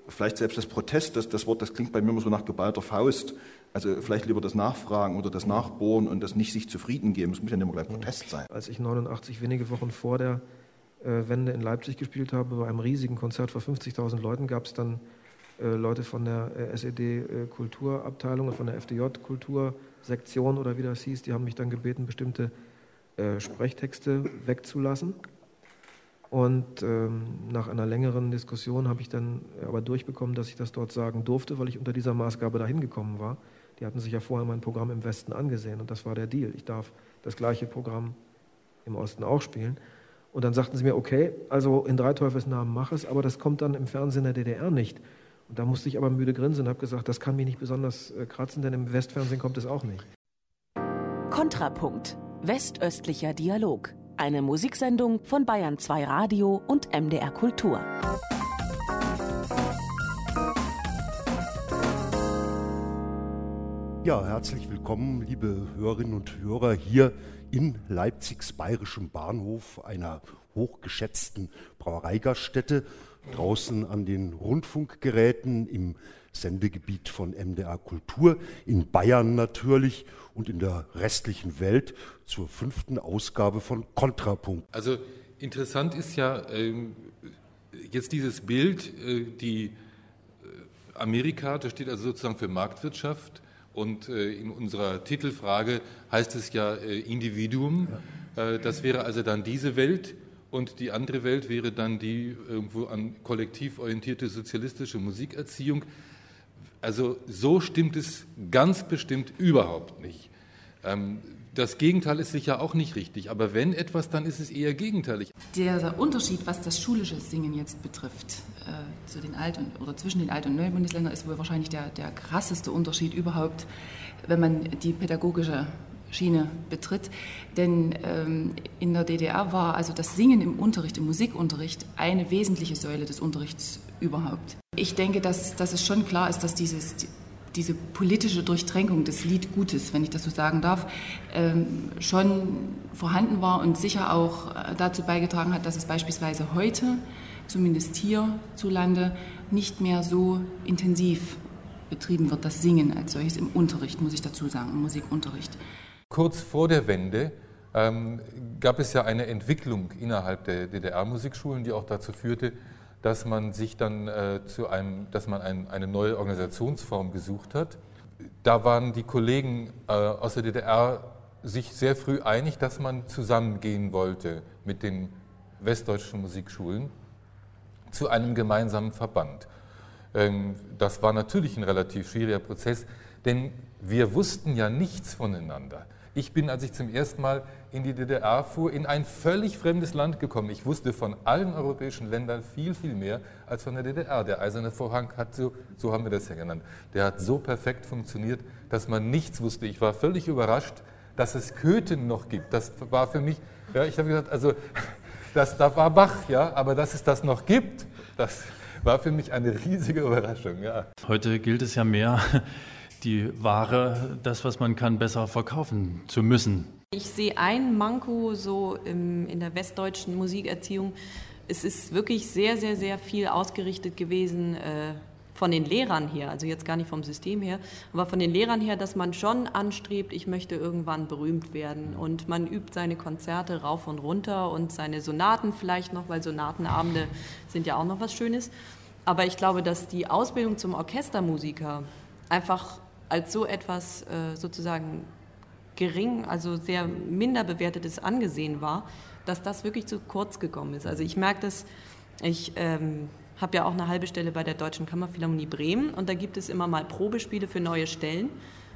Vielleicht selbst das Protest, das, das Wort, das klingt bei mir immer so nach geballter Faust. Also vielleicht lieber das Nachfragen oder das Nachbohren und das nicht sich zufrieden geben. Es muss ja nicht immer gleich Protest sein. Als ich 89 wenige Wochen vor der äh, Wende in Leipzig gespielt habe, bei einem riesigen Konzert vor 50.000 Leuten, gab es dann äh, Leute von der äh, SED-Kulturabteilung und von der FDJ-Kultursektion oder wie das hieß, die haben mich dann gebeten, bestimmte Sprechtexte wegzulassen. Und ähm, nach einer längeren Diskussion habe ich dann aber durchbekommen, dass ich das dort sagen durfte, weil ich unter dieser Maßgabe dahin gekommen war. Die hatten sich ja vorher mein Programm im Westen angesehen und das war der Deal. Ich darf das gleiche Programm im Osten auch spielen. Und dann sagten sie mir, okay, also in drei Teufelsnamen mach es, aber das kommt dann im Fernsehen der DDR nicht. Und da musste ich aber müde grinsen und habe gesagt, das kann mich nicht besonders äh, kratzen, denn im Westfernsehen kommt es auch nicht. Kontrapunkt. Westöstlicher Dialog. Eine Musiksendung von Bayern 2 Radio und MDR Kultur. Ja, herzlich willkommen, liebe Hörerinnen und Hörer, hier in Leipzigs bayerischem Bahnhof, einer hochgeschätzten Brauereigaststätte, draußen an den Rundfunkgeräten im Sendegebiet von MDR Kultur, in Bayern natürlich und in der restlichen Welt zur fünften Ausgabe von Kontrapunkt. Also interessant ist ja äh, jetzt dieses Bild, äh, die äh, Amerika, das steht also sozusagen für Marktwirtschaft und äh, in unserer Titelfrage heißt es ja äh, Individuum. Äh, das wäre also dann diese Welt. Und die andere Welt wäre dann die irgendwo an kollektiv orientierte sozialistische Musikerziehung. Also so stimmt es ganz bestimmt überhaupt nicht. Das Gegenteil ist sicher auch nicht richtig, aber wenn etwas, dann ist es eher gegenteilig. Der Unterschied, was das schulische Singen jetzt betrifft, äh, zu den Alt- und, oder zwischen den Alt- und neuen Bundesländern, ist wohl wahrscheinlich der, der krasseste Unterschied überhaupt, wenn man die pädagogische Schiene betritt. Denn ähm, in der DDR war also das Singen im Unterricht, im Musikunterricht, eine wesentliche Säule des Unterrichts überhaupt. Ich denke, dass, dass es schon klar ist, dass dieses, diese politische Durchtränkung des Liedgutes, wenn ich das so sagen darf, ähm, schon vorhanden war und sicher auch äh, dazu beigetragen hat, dass es beispielsweise heute, zumindest hierzulande, nicht mehr so intensiv betrieben wird, das Singen als solches im Unterricht, muss ich dazu sagen, im Musikunterricht. Kurz vor der Wende ähm, gab es ja eine Entwicklung innerhalb der DDR-Musikschulen, die auch dazu führte, dass man sich dann äh, zu einem, dass man ein, eine neue Organisationsform gesucht hat. Da waren die Kollegen äh, aus der DDR sich sehr früh einig, dass man zusammengehen wollte mit den westdeutschen Musikschulen zu einem gemeinsamen Verband. Ähm, das war natürlich ein relativ schwieriger Prozess, denn wir wussten ja nichts voneinander. Ich bin, als ich zum ersten Mal in die DDR fuhr, in ein völlig fremdes Land gekommen. Ich wusste von allen europäischen Ländern viel, viel mehr als von der DDR. Der eiserne Vorhang hat so, so haben wir das ja genannt, der hat so perfekt funktioniert, dass man nichts wusste. Ich war völlig überrascht, dass es Köthen noch gibt. Das war für mich, ja, ich habe gesagt, also, das, da war Bach, ja, aber dass es das noch gibt, das war für mich eine riesige Überraschung, ja. Heute gilt es ja mehr, die Ware, das, was man kann, besser verkaufen zu müssen. Ich sehe ein Manko so im, in der westdeutschen Musikerziehung. Es ist wirklich sehr, sehr, sehr viel ausgerichtet gewesen äh, von den Lehrern her, also jetzt gar nicht vom System her, aber von den Lehrern her, dass man schon anstrebt, ich möchte irgendwann berühmt werden und man übt seine Konzerte rauf und runter und seine Sonaten vielleicht noch, weil Sonatenabende sind ja auch noch was Schönes. Aber ich glaube, dass die Ausbildung zum Orchestermusiker einfach als so etwas äh, sozusagen gering, also sehr minder bewertetes angesehen war, dass das wirklich zu kurz gekommen ist. Also ich merke das, ich ähm, habe ja auch eine halbe Stelle bei der Deutschen Kammerphilharmonie Bremen und da gibt es immer mal Probespiele für neue Stellen.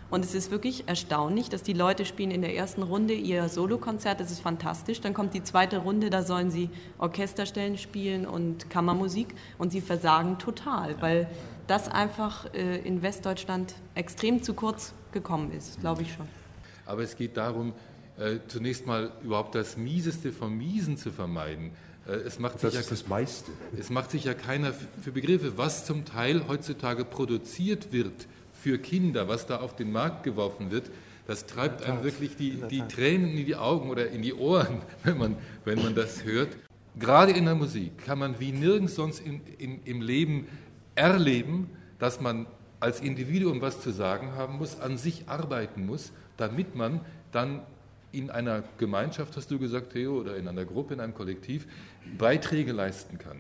Und es ist wirklich erstaunlich, dass die Leute spielen in der ersten Runde ihr Solokonzert, das ist fantastisch. Dann kommt die zweite Runde, da sollen sie Orchesterstellen spielen und Kammermusik und sie versagen total, weil das einfach äh, in Westdeutschland extrem zu kurz gekommen ist, glaube ich schon. Aber es geht darum, äh, zunächst mal überhaupt das Mieseste vom Miesen zu vermeiden. Äh, es macht Das sich ist ja, das meiste. Es macht sich ja keiner für Begriffe, was zum Teil heutzutage produziert wird für Kinder, was da auf den Markt geworfen wird. Das treibt einem wirklich die, die Tränen in die Augen oder in die Ohren, wenn man, wenn man das hört. Gerade in der Musik kann man wie nirgends sonst in, in, im Leben erleben, dass man als Individuum was zu sagen haben muss, an sich arbeiten muss, damit man dann in einer Gemeinschaft, hast du gesagt, Theo, oder in einer Gruppe, in einem Kollektiv, Beiträge leisten kann.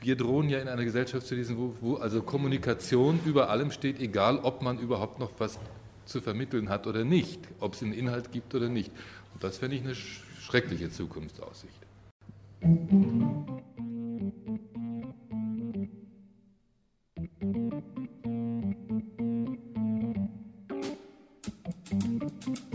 Wir drohen ja in einer Gesellschaft zu lesen, wo, wo also Kommunikation über allem steht, egal ob man überhaupt noch was zu vermitteln hat oder nicht, ob es einen Inhalt gibt oder nicht. Und das fände ich eine sch- schreckliche Zukunftsaussicht. Thank thank you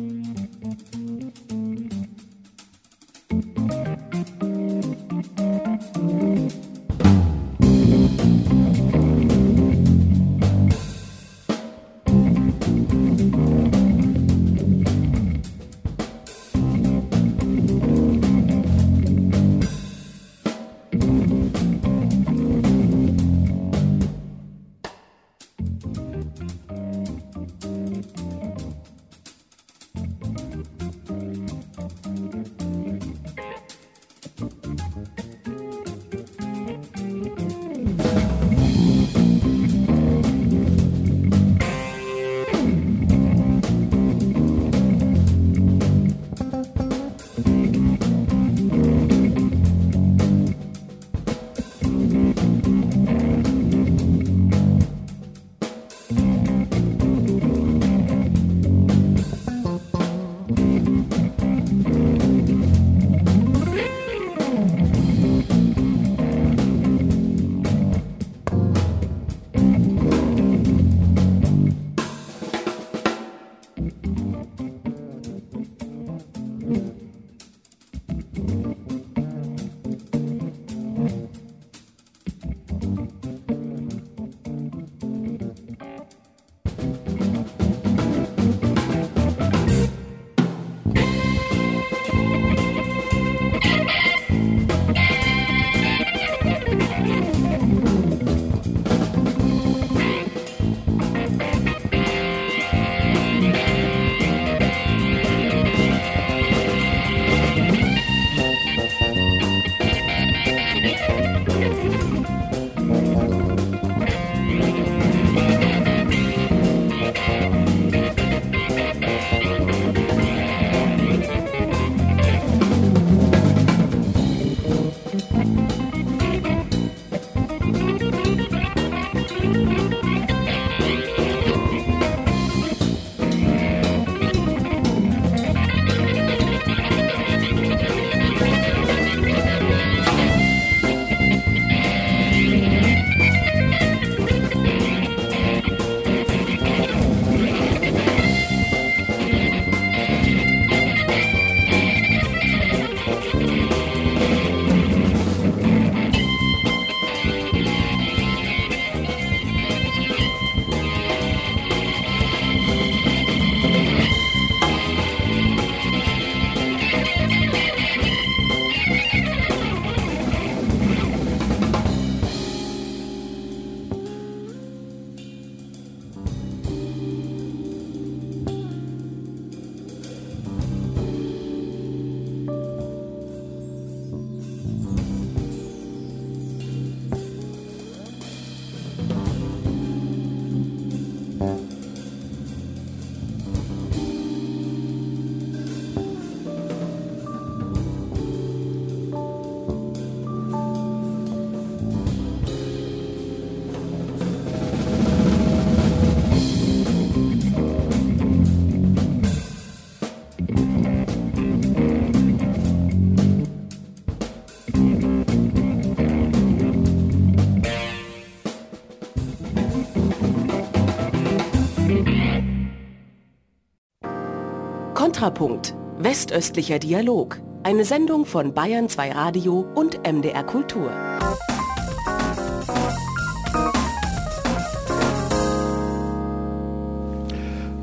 Kontrapunkt. Westöstlicher Dialog. Eine Sendung von Bayern 2 Radio und MDR Kultur.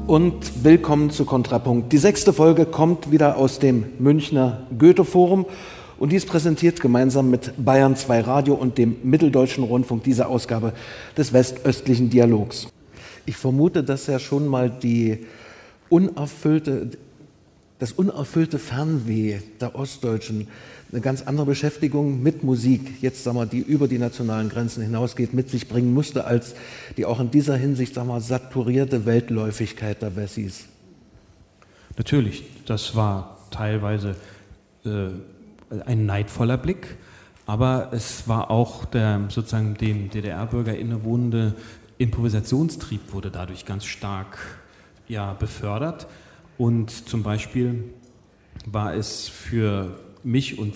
Und willkommen zu Kontrapunkt. Die sechste Folge kommt wieder aus dem Münchner Goethe-Forum und dies präsentiert gemeinsam mit Bayern 2 Radio und dem Mitteldeutschen Rundfunk diese Ausgabe des westöstlichen Dialogs. Ich vermute, dass ja schon mal die unerfüllte, das unerfüllte Fernweh der Ostdeutschen eine ganz andere Beschäftigung mit Musik, jetzt sagen wir, die über die nationalen Grenzen hinausgeht, mit sich bringen musste, als die auch in dieser Hinsicht sagen wir, saturierte Weltläufigkeit der Wessis. Natürlich, das war teilweise äh, ein neidvoller Blick, aber es war auch der sozusagen dem DDR-Bürger innewohnende Improvisationstrieb wurde dadurch ganz stark ja, befördert. Und zum Beispiel war es für mich und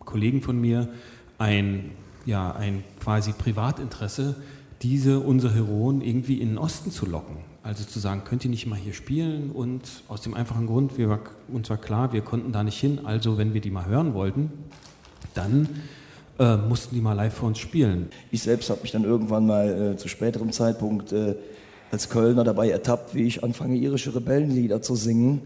Kollegen von mir ein, ja, ein quasi Privatinteresse, diese, unsere Heroen irgendwie in den Osten zu locken. Also zu sagen, könnt ihr nicht mal hier spielen? Und aus dem einfachen Grund, wir war, uns war klar, wir konnten da nicht hin. Also wenn wir die mal hören wollten, dann äh, mussten die mal live für uns spielen. Ich selbst habe mich dann irgendwann mal äh, zu späterem Zeitpunkt äh, als Kölner dabei ertappt, wie ich anfange, irische Rebellenlieder zu singen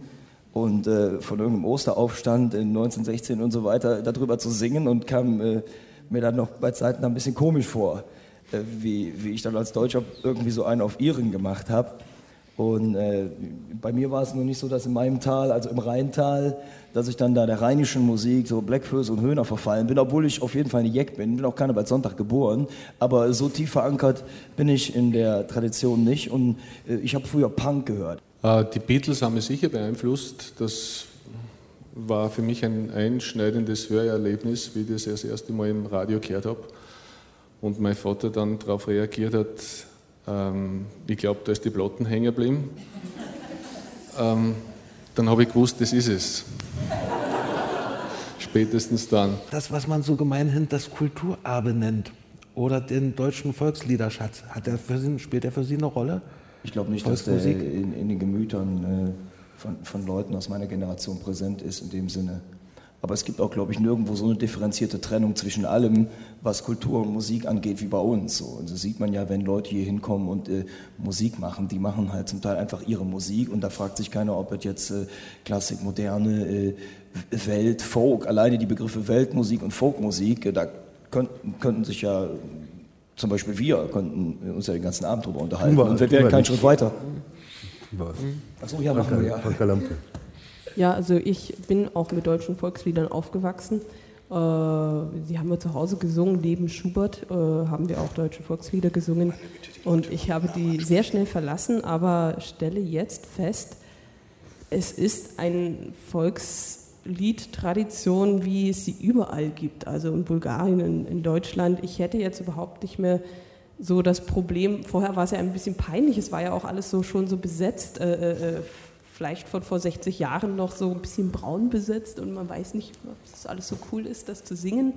und äh, von irgendeinem Osteraufstand in 1916 und so weiter darüber zu singen und kam äh, mir dann noch bei Zeiten ein bisschen komisch vor, äh, wie, wie ich dann als Deutscher irgendwie so einen auf Iren gemacht habe. Und äh, bei mir war es nur nicht so, dass in meinem Tal, also im Rheintal, dass ich dann da der rheinischen Musik, so Blackfurs und Höhner verfallen bin, obwohl ich auf jeden Fall eine Jeck bin, bin auch keiner bei Sonntag geboren, aber so tief verankert bin ich in der Tradition nicht und äh, ich habe früher Punk gehört. Äh, die Beatles haben mich sicher beeinflusst. Das war für mich ein einschneidendes Hörerlebnis, wie ich das das erste Mal im Radio gehört habe. Und mein Vater dann darauf reagiert hat, ähm, ich glaube, da ist die Platten hängen geblieben. Ähm, dann habe ich gewusst, das ist es. Spätestens dann. Das, was man so gemeinhin das Kulturerbe nennt oder den deutschen Volksliederschatz, hat der für Sie, spielt der für Sie eine Rolle? Ich glaube nicht, dass der in, in den Gemütern äh, von, von Leuten aus meiner Generation präsent ist in dem Sinne. Aber es gibt auch, glaube ich, nirgendwo so eine differenzierte Trennung zwischen allem, was Kultur und Musik angeht, wie bei uns. So. Und das sieht man ja, wenn Leute hier hinkommen und äh, Musik machen. Die machen halt zum Teil einfach ihre Musik und da fragt sich keiner, ob es jetzt äh, Klassik, Moderne, äh, Welt, Folk, alleine die Begriffe Weltmusik und Folkmusik, äh, da könnten, könnten sich ja zum Beispiel wir könnten uns ja den ganzen Abend darüber unterhalten wir, und wir wären keinen Schritt weiter. Achso, ja, machen wir ja. Ja, also ich bin auch mit deutschen Volksliedern aufgewachsen. Äh, sie haben wir zu Hause gesungen, neben Schubert äh, haben wir auch deutsche Volkslieder gesungen. Und ich habe die sehr schnell verlassen, aber stelle jetzt fest, es ist ein Volksliedtradition, wie es sie überall gibt, also in Bulgarien, in, in Deutschland. Ich hätte jetzt überhaupt nicht mehr so das Problem, vorher war es ja ein bisschen peinlich, es war ja auch alles so schon so besetzt. Äh, äh vielleicht von vor 60 Jahren noch so ein bisschen braun besetzt und man weiß nicht, ob das alles so cool ist, das zu singen.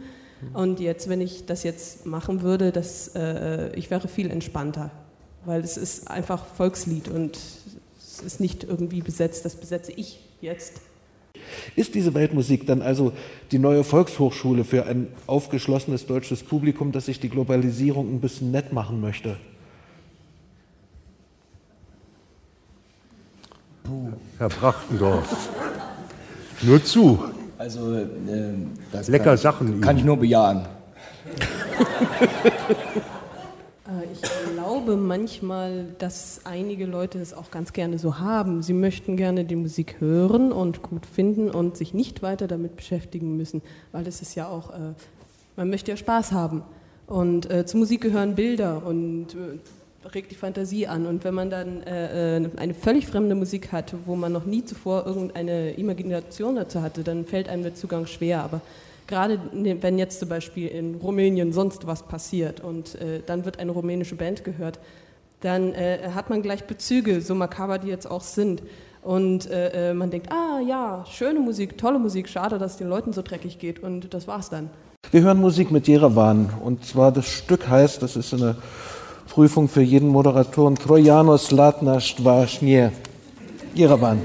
Und jetzt, wenn ich das jetzt machen würde, das, äh, ich wäre viel entspannter, weil es ist einfach Volkslied und es ist nicht irgendwie besetzt, das besetze ich jetzt. Ist diese Weltmusik dann also die neue Volkshochschule für ein aufgeschlossenes deutsches Publikum, das sich die Globalisierung ein bisschen nett machen möchte? Herr Brachtendorf, nur zu. Also, äh, das Lecker kann, Sachen. Kann ich nur bejahen. Äh, ich glaube manchmal, dass einige Leute es auch ganz gerne so haben. Sie möchten gerne die Musik hören und gut finden und sich nicht weiter damit beschäftigen müssen, weil es ist ja auch, äh, man möchte ja Spaß haben. Und äh, zur Musik gehören Bilder und äh, regt die Fantasie an. Und wenn man dann äh, äh, eine völlig fremde Musik hat, wo man noch nie zuvor irgendeine Imagination dazu hatte, dann fällt einem der Zugang schwer. Aber gerade ne, wenn jetzt zum Beispiel in Rumänien sonst was passiert und äh, dann wird eine rumänische Band gehört, dann äh, hat man gleich Bezüge, so makaber die jetzt auch sind. Und äh, äh, man denkt, ah ja, schöne Musik, tolle Musik, schade, dass es den Leuten so dreckig geht. Und das war's dann. Wir hören Musik mit Jerewan. Und zwar das Stück heißt, das ist eine Prüfung für jeden Moderatoren Trojanos Latna Štvašnje. Jerewan.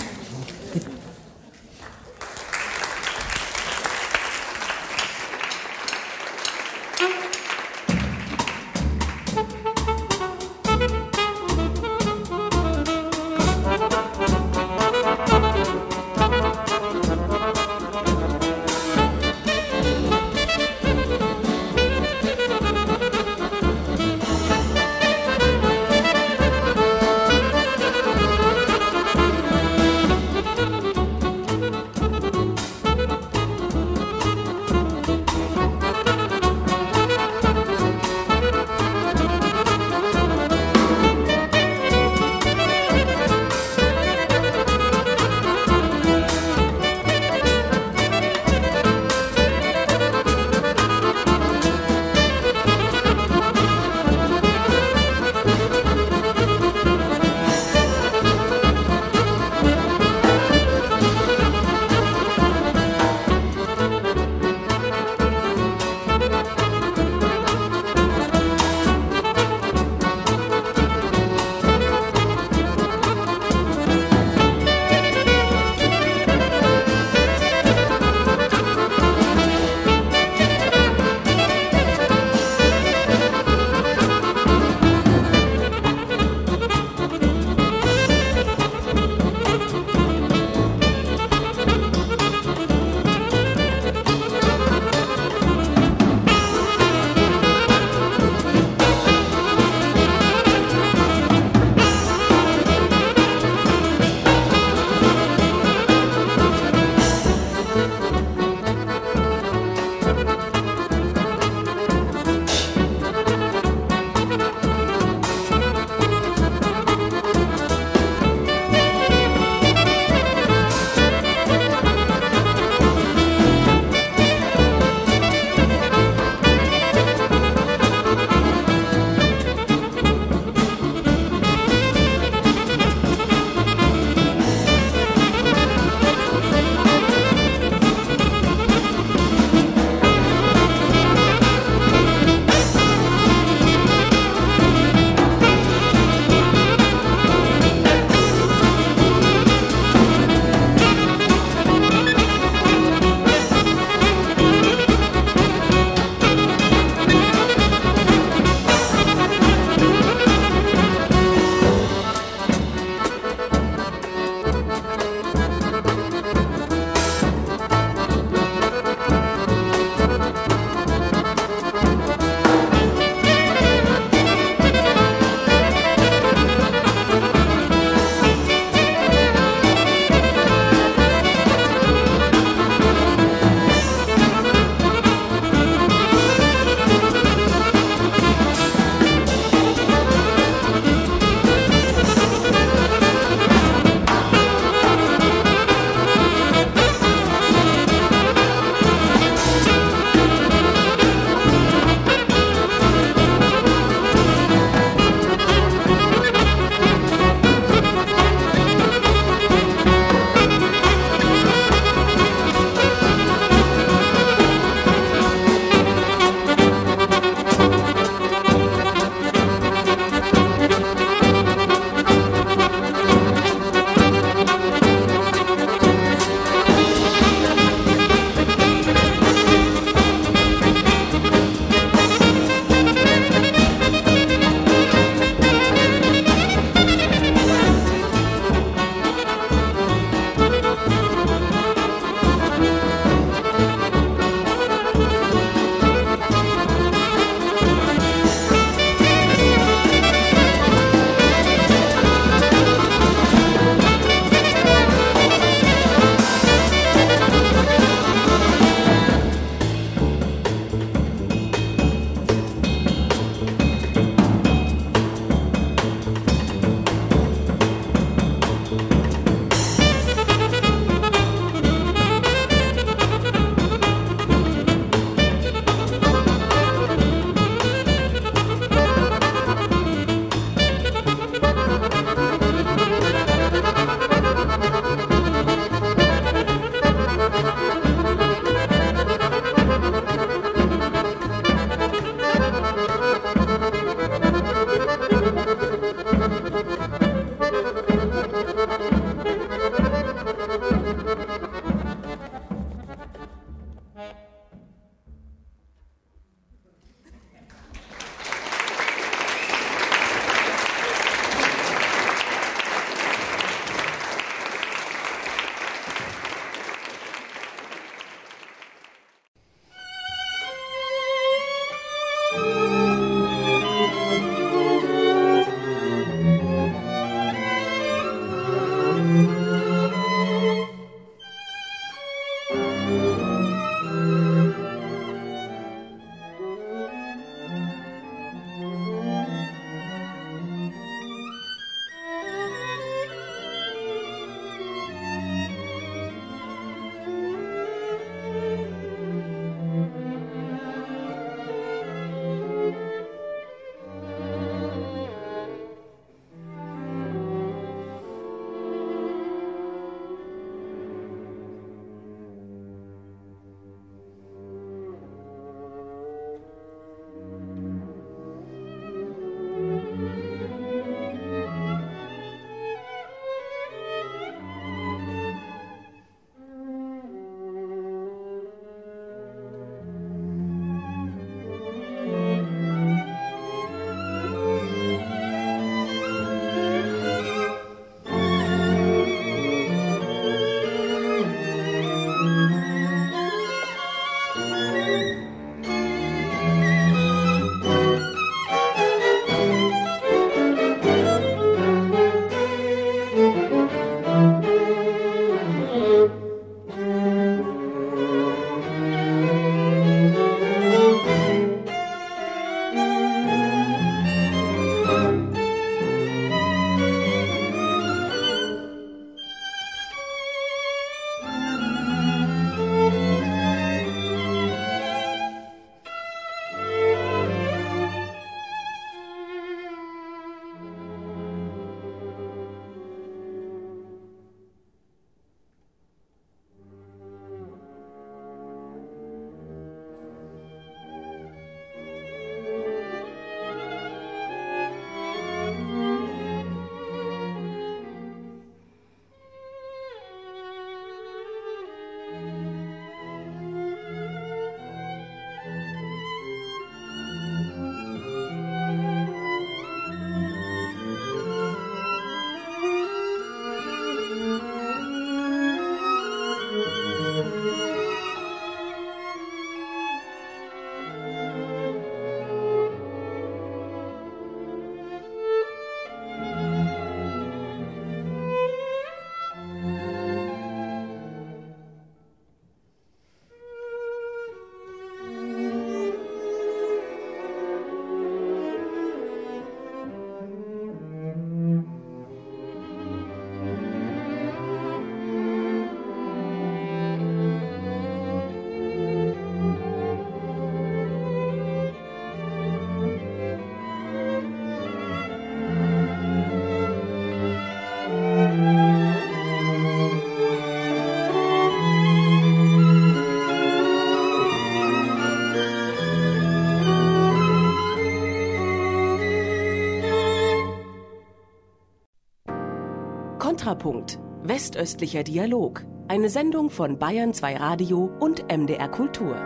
Kontrapunkt. Westöstlicher Dialog. Eine Sendung von Bayern 2 Radio und MDR Kultur.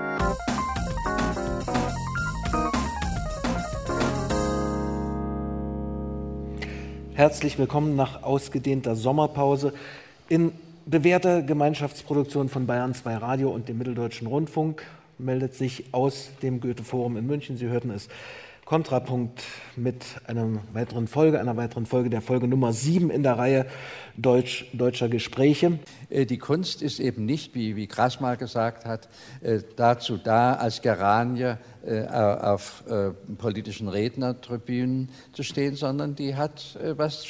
Herzlich willkommen nach ausgedehnter Sommerpause in bewährter Gemeinschaftsproduktion von Bayern 2 Radio und dem Mitteldeutschen Rundfunk meldet sich aus dem Goethe-Forum in München. Sie hörten es Kontrapunkt mit einer weiteren Folge, einer weiteren Folge der Folge Nummer 7 in der Reihe Deutsch, deutscher Gespräche. Äh, die Kunst ist eben nicht, wie, wie Grass mal gesagt hat, äh, dazu da, als Geranie äh, auf politischen Rednertribünen zu stehen, sondern die hat was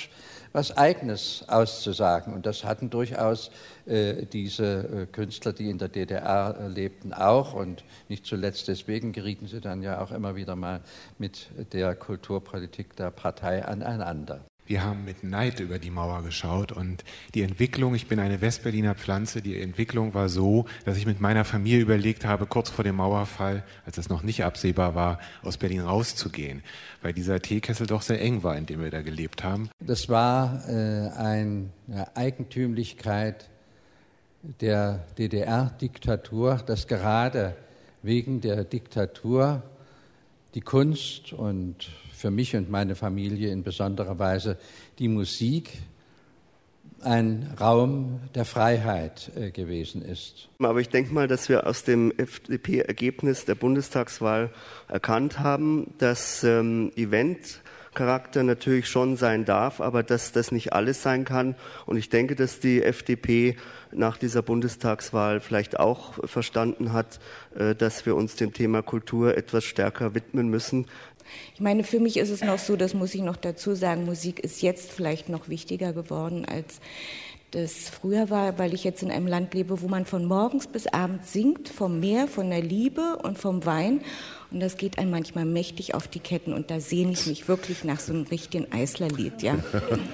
was Eigenes auszusagen. Und das hatten durchaus äh, diese äh, Künstler, die in der DDR äh, lebten, auch. Und nicht zuletzt deswegen gerieten sie dann ja auch immer wieder mal mit der Kulturpolitik der Partei aneinander. Wir haben mit Neid über die Mauer geschaut und die Entwicklung, ich bin eine Westberliner Pflanze, die Entwicklung war so, dass ich mit meiner Familie überlegt habe, kurz vor dem Mauerfall, als es noch nicht absehbar war, aus Berlin rauszugehen, weil dieser Teekessel doch sehr eng war, in dem wir da gelebt haben. Das war äh, eine Eigentümlichkeit der DDR-Diktatur, dass gerade wegen der Diktatur die Kunst und für mich und meine Familie in besonderer Weise die Musik ein Raum der Freiheit äh, gewesen ist. Aber ich denke mal, dass wir aus dem FDP-Ergebnis der Bundestagswahl erkannt haben, dass ähm, Event Charakter natürlich schon sein darf, aber dass das nicht alles sein kann. Und ich denke, dass die FDP nach dieser Bundestagswahl vielleicht auch verstanden hat, äh, dass wir uns dem Thema Kultur etwas stärker widmen müssen. Ich meine, für mich ist es noch so, das muss ich noch dazu sagen, Musik ist jetzt vielleicht noch wichtiger geworden als das früher war, weil ich jetzt in einem Land lebe, wo man von morgens bis abends singt, vom Meer, von der Liebe und vom Wein. Und das geht einem manchmal mächtig auf die Ketten. Und da sehne ich mich wirklich nach so einem richtigen Eislerlied, ja.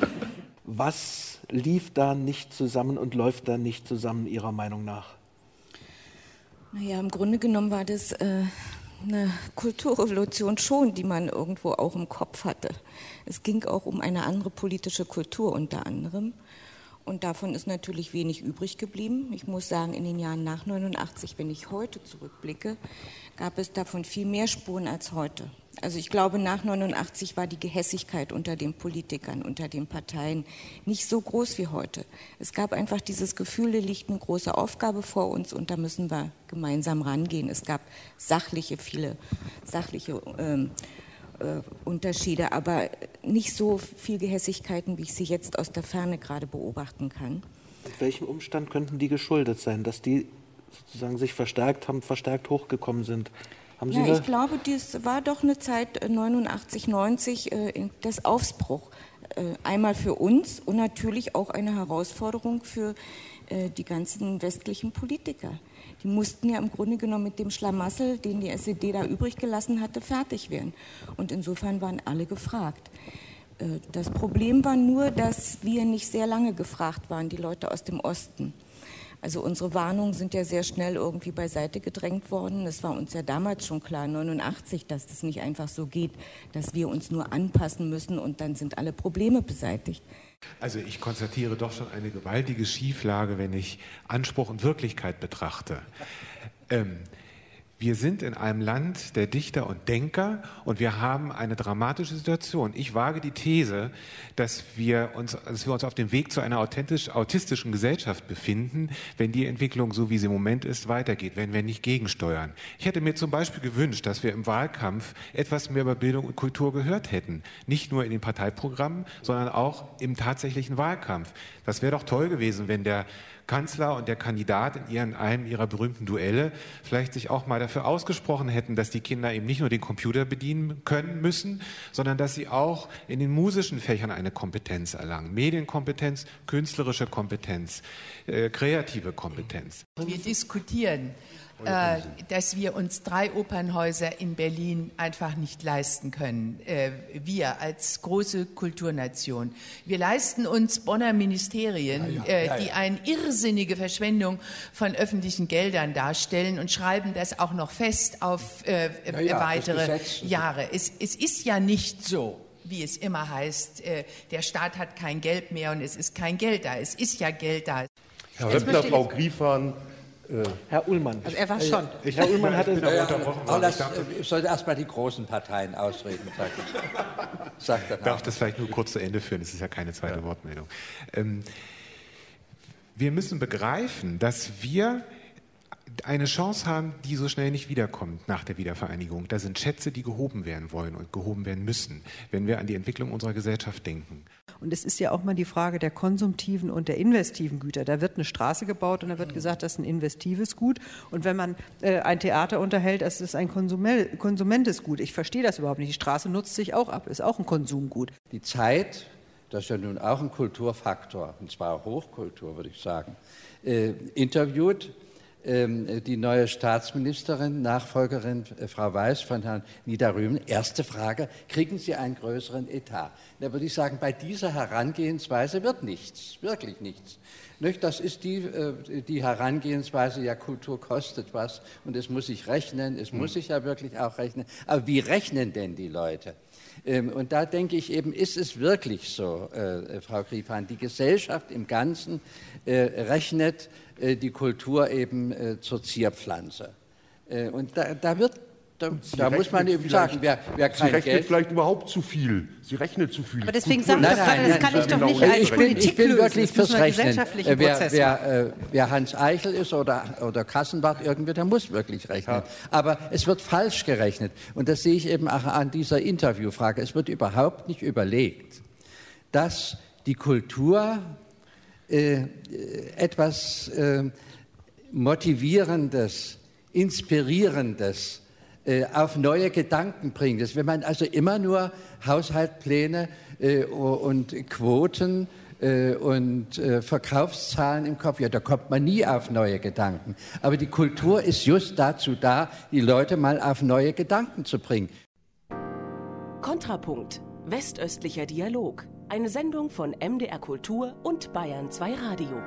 Was lief da nicht zusammen und läuft da nicht zusammen Ihrer Meinung nach? Naja, im Grunde genommen war das äh, eine Kulturrevolution schon, die man irgendwo auch im Kopf hatte. Es ging auch um eine andere politische Kultur unter anderem. Und davon ist natürlich wenig übrig geblieben. Ich muss sagen, in den Jahren nach 89, wenn ich heute zurückblicke, gab es davon viel mehr Spuren als heute. Also ich glaube, nach 89 war die Gehässigkeit unter den Politikern, unter den Parteien nicht so groß wie heute. Es gab einfach dieses Gefühl, da liegt eine große Aufgabe vor uns und da müssen wir gemeinsam rangehen. Es gab sachliche, viele sachliche ähm, äh, Unterschiede, aber nicht so viel Gehässigkeiten, wie ich sie jetzt aus der Ferne gerade beobachten kann. Mit welchem Umstand könnten die geschuldet sein, dass die sozusagen sich verstärkt haben, verstärkt hochgekommen sind? Haben Sie ja, ich glaube, das war doch eine Zeit 89, äh, 90 äh, des Aufbruch. Äh, einmal für uns und natürlich auch eine Herausforderung für äh, die ganzen westlichen Politiker. Die mussten ja im Grunde genommen mit dem Schlamassel, den die SED da übrig gelassen hatte, fertig werden. Und insofern waren alle gefragt. Äh, das Problem war nur, dass wir nicht sehr lange gefragt waren, die Leute aus dem Osten. Also unsere Warnungen sind ja sehr schnell irgendwie beiseite gedrängt worden. Es war uns ja damals schon klar, 89, dass das nicht einfach so geht, dass wir uns nur anpassen müssen und dann sind alle Probleme beseitigt. Also ich konstatiere doch schon eine gewaltige Schieflage, wenn ich Anspruch und Wirklichkeit betrachte. Ähm, wir sind in einem Land der Dichter und Denker und wir haben eine dramatische Situation. Ich wage die These, dass wir uns, dass wir uns auf dem Weg zu einer authentisch, autistischen Gesellschaft befinden, wenn die Entwicklung, so wie sie im Moment ist, weitergeht, wenn wir nicht gegensteuern. Ich hätte mir zum Beispiel gewünscht, dass wir im Wahlkampf etwas mehr über Bildung und Kultur gehört hätten. Nicht nur in den Parteiprogrammen, sondern auch im tatsächlichen Wahlkampf. Das wäre doch toll gewesen, wenn der Kanzler und der Kandidat in einem ihrer berühmten Duelle vielleicht sich auch mal dafür ausgesprochen hätten, dass die Kinder eben nicht nur den Computer bedienen können müssen, sondern dass sie auch in den musischen Fächern eine Kompetenz erlangen. Medienkompetenz, künstlerische Kompetenz, äh, kreative Kompetenz. Wir diskutieren äh, dass wir uns drei Opernhäuser in Berlin einfach nicht leisten können. Äh, wir als große Kulturnation. Wir leisten uns Bonner Ministerien, ja, ja, äh, die eine irrsinnige Verschwendung von öffentlichen Geldern darstellen und schreiben das auch noch fest auf äh, weitere Jahre. Es, es ist ja nicht so, wie es immer heißt, äh, der Staat hat kein Geld mehr und es ist kein Geld da. Es ist ja Geld da. Herr Rempler, Frau Griefahn. Äh, Herr Ullmann. Also er war schon. Ich, Herr Ullmann hatte. Ja, ja, das, ich sollte erst mal die großen Parteien ausreden, sag Darf das vielleicht nur kurz zu Ende führen? Das ist ja keine zweite ja. Wortmeldung. Ähm, wir müssen begreifen, dass wir eine Chance haben, die so schnell nicht wiederkommt nach der Wiedervereinigung. Da sind Schätze, die gehoben werden wollen und gehoben werden müssen, wenn wir an die Entwicklung unserer Gesellschaft denken. Und es ist ja auch mal die Frage der konsumtiven und der investiven Güter. Da wird eine Straße gebaut und da wird gesagt, das ist ein investives Gut. Und wenn man äh, ein Theater unterhält, das ist ein konsumentes Gut. Ich verstehe das überhaupt nicht. Die Straße nutzt sich auch ab, ist auch ein Konsumgut. Die Zeit, das ist ja nun auch ein Kulturfaktor, und zwar Hochkultur, würde ich sagen, äh, interviewt die neue Staatsministerin, Nachfolgerin äh, Frau Weiß von Herrn Niederrümen. Erste Frage, kriegen Sie einen größeren Etat? Da würde ich sagen, bei dieser Herangehensweise wird nichts, wirklich nichts. Das ist die, äh, die Herangehensweise, ja, Kultur kostet was und es muss sich rechnen, es muss hm. sich ja wirklich auch rechnen. Aber wie rechnen denn die Leute? Ähm, und da denke ich eben, ist es wirklich so, äh, Frau Griefahn, die Gesellschaft im Ganzen rechnet die Kultur eben äh, zur Zierpflanze. Äh, und da, da wird da, da muss man eben sagen, wer, wer kein Sie rechnet Geld vielleicht überhaupt zu viel. Sie rechnet zu viel. Aber deswegen sagt nein, nein, das kann ich doch nicht als ich bin, ich bin wirklich fürs Rechnen. Wer, wer, wer, Hans Eichel ist oder, oder Kassenbart irgendwie, der muss wirklich rechnen. Ja. Aber es wird falsch gerechnet. Und das sehe ich eben auch an dieser Interviewfrage. Es wird überhaupt nicht überlegt, dass die Kultur äh, etwas äh, Motivierendes, Inspirierendes äh, auf neue Gedanken bringt. Das, wenn man also immer nur Haushaltspläne äh, und Quoten äh, und äh, Verkaufszahlen im Kopf, ja, da kommt man nie auf neue Gedanken. Aber die Kultur ist just dazu da, die Leute mal auf neue Gedanken zu bringen. Kontrapunkt. Westöstlicher Dialog. Eine Sendung von MDR Kultur und Bayern 2 Radio.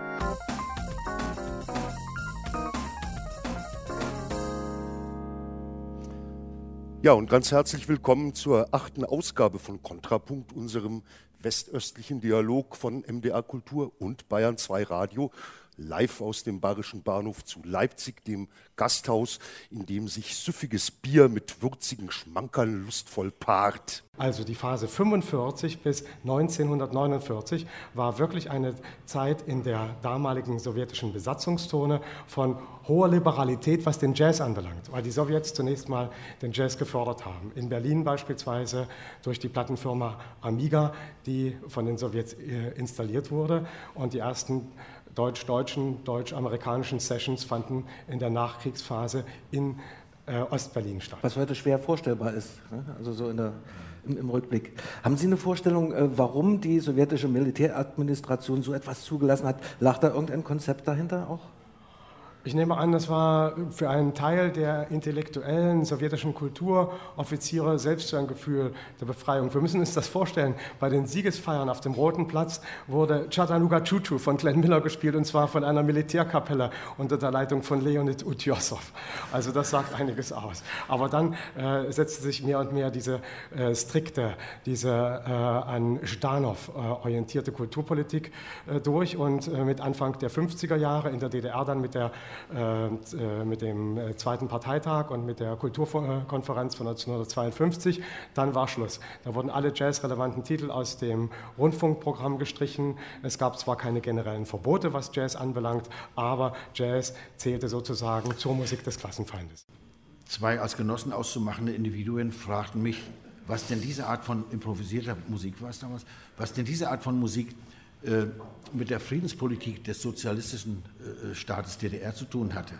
Ja, und ganz herzlich willkommen zur achten Ausgabe von Kontrapunkt, unserem westöstlichen Dialog von MDR Kultur und Bayern 2 Radio live aus dem Bayerischen Bahnhof zu Leipzig, dem Gasthaus, in dem sich süffiges Bier mit würzigen Schmankern lustvoll paart. Also die Phase 45 bis 1949 war wirklich eine Zeit in der damaligen sowjetischen Besatzungszone von hoher Liberalität, was den Jazz anbelangt, weil die Sowjets zunächst mal den Jazz gefördert haben. In Berlin beispielsweise durch die Plattenfirma Amiga, die von den Sowjets äh, installiert wurde und die ersten deutsch-deutschen, deutsch-amerikanischen Sessions fanden in der Nachkriegsphase in äh, Ostberlin statt. Was heute schwer vorstellbar ist, ne? also so der, im, im, Rückblick. Haben Sie eine Vorstellung, äh, warum die sowjetische Militäradministration so etwas zugelassen hat? Lag da irgendein Konzept dahinter auch? Ich nehme an, das war für einen Teil der intellektuellen sowjetischen Kulturoffiziere selbst so ein Gefühl der Befreiung. Wir müssen uns das vorstellen. Bei den Siegesfeiern auf dem Roten Platz wurde Chattanooga Choo von Glenn Miller gespielt und zwar von einer Militärkapelle unter der Leitung von Leonid Utjossow. Also das sagt einiges aus. Aber dann äh, setzte sich mehr und mehr diese äh, strikte, diese äh, an Stanow äh, orientierte Kulturpolitik äh, durch und äh, mit Anfang der 50er Jahre in der DDR dann mit der mit dem äh, zweiten Parteitag und mit der Kulturkonferenz von 1952. Dann war Schluss. Da wurden alle jazzrelevanten Titel aus dem Rundfunkprogramm gestrichen. Es gab zwar keine generellen Verbote, was Jazz anbelangt, aber Jazz zählte sozusagen zur Musik des Klassenfeindes. Zwei als Genossen auszumachende Individuen fragten mich, was denn diese Art von improvisierter Musik war es damals, was denn diese Art von Musik äh, mit der Friedenspolitik des sozialistischen äh, Staates DDR zu tun hatte.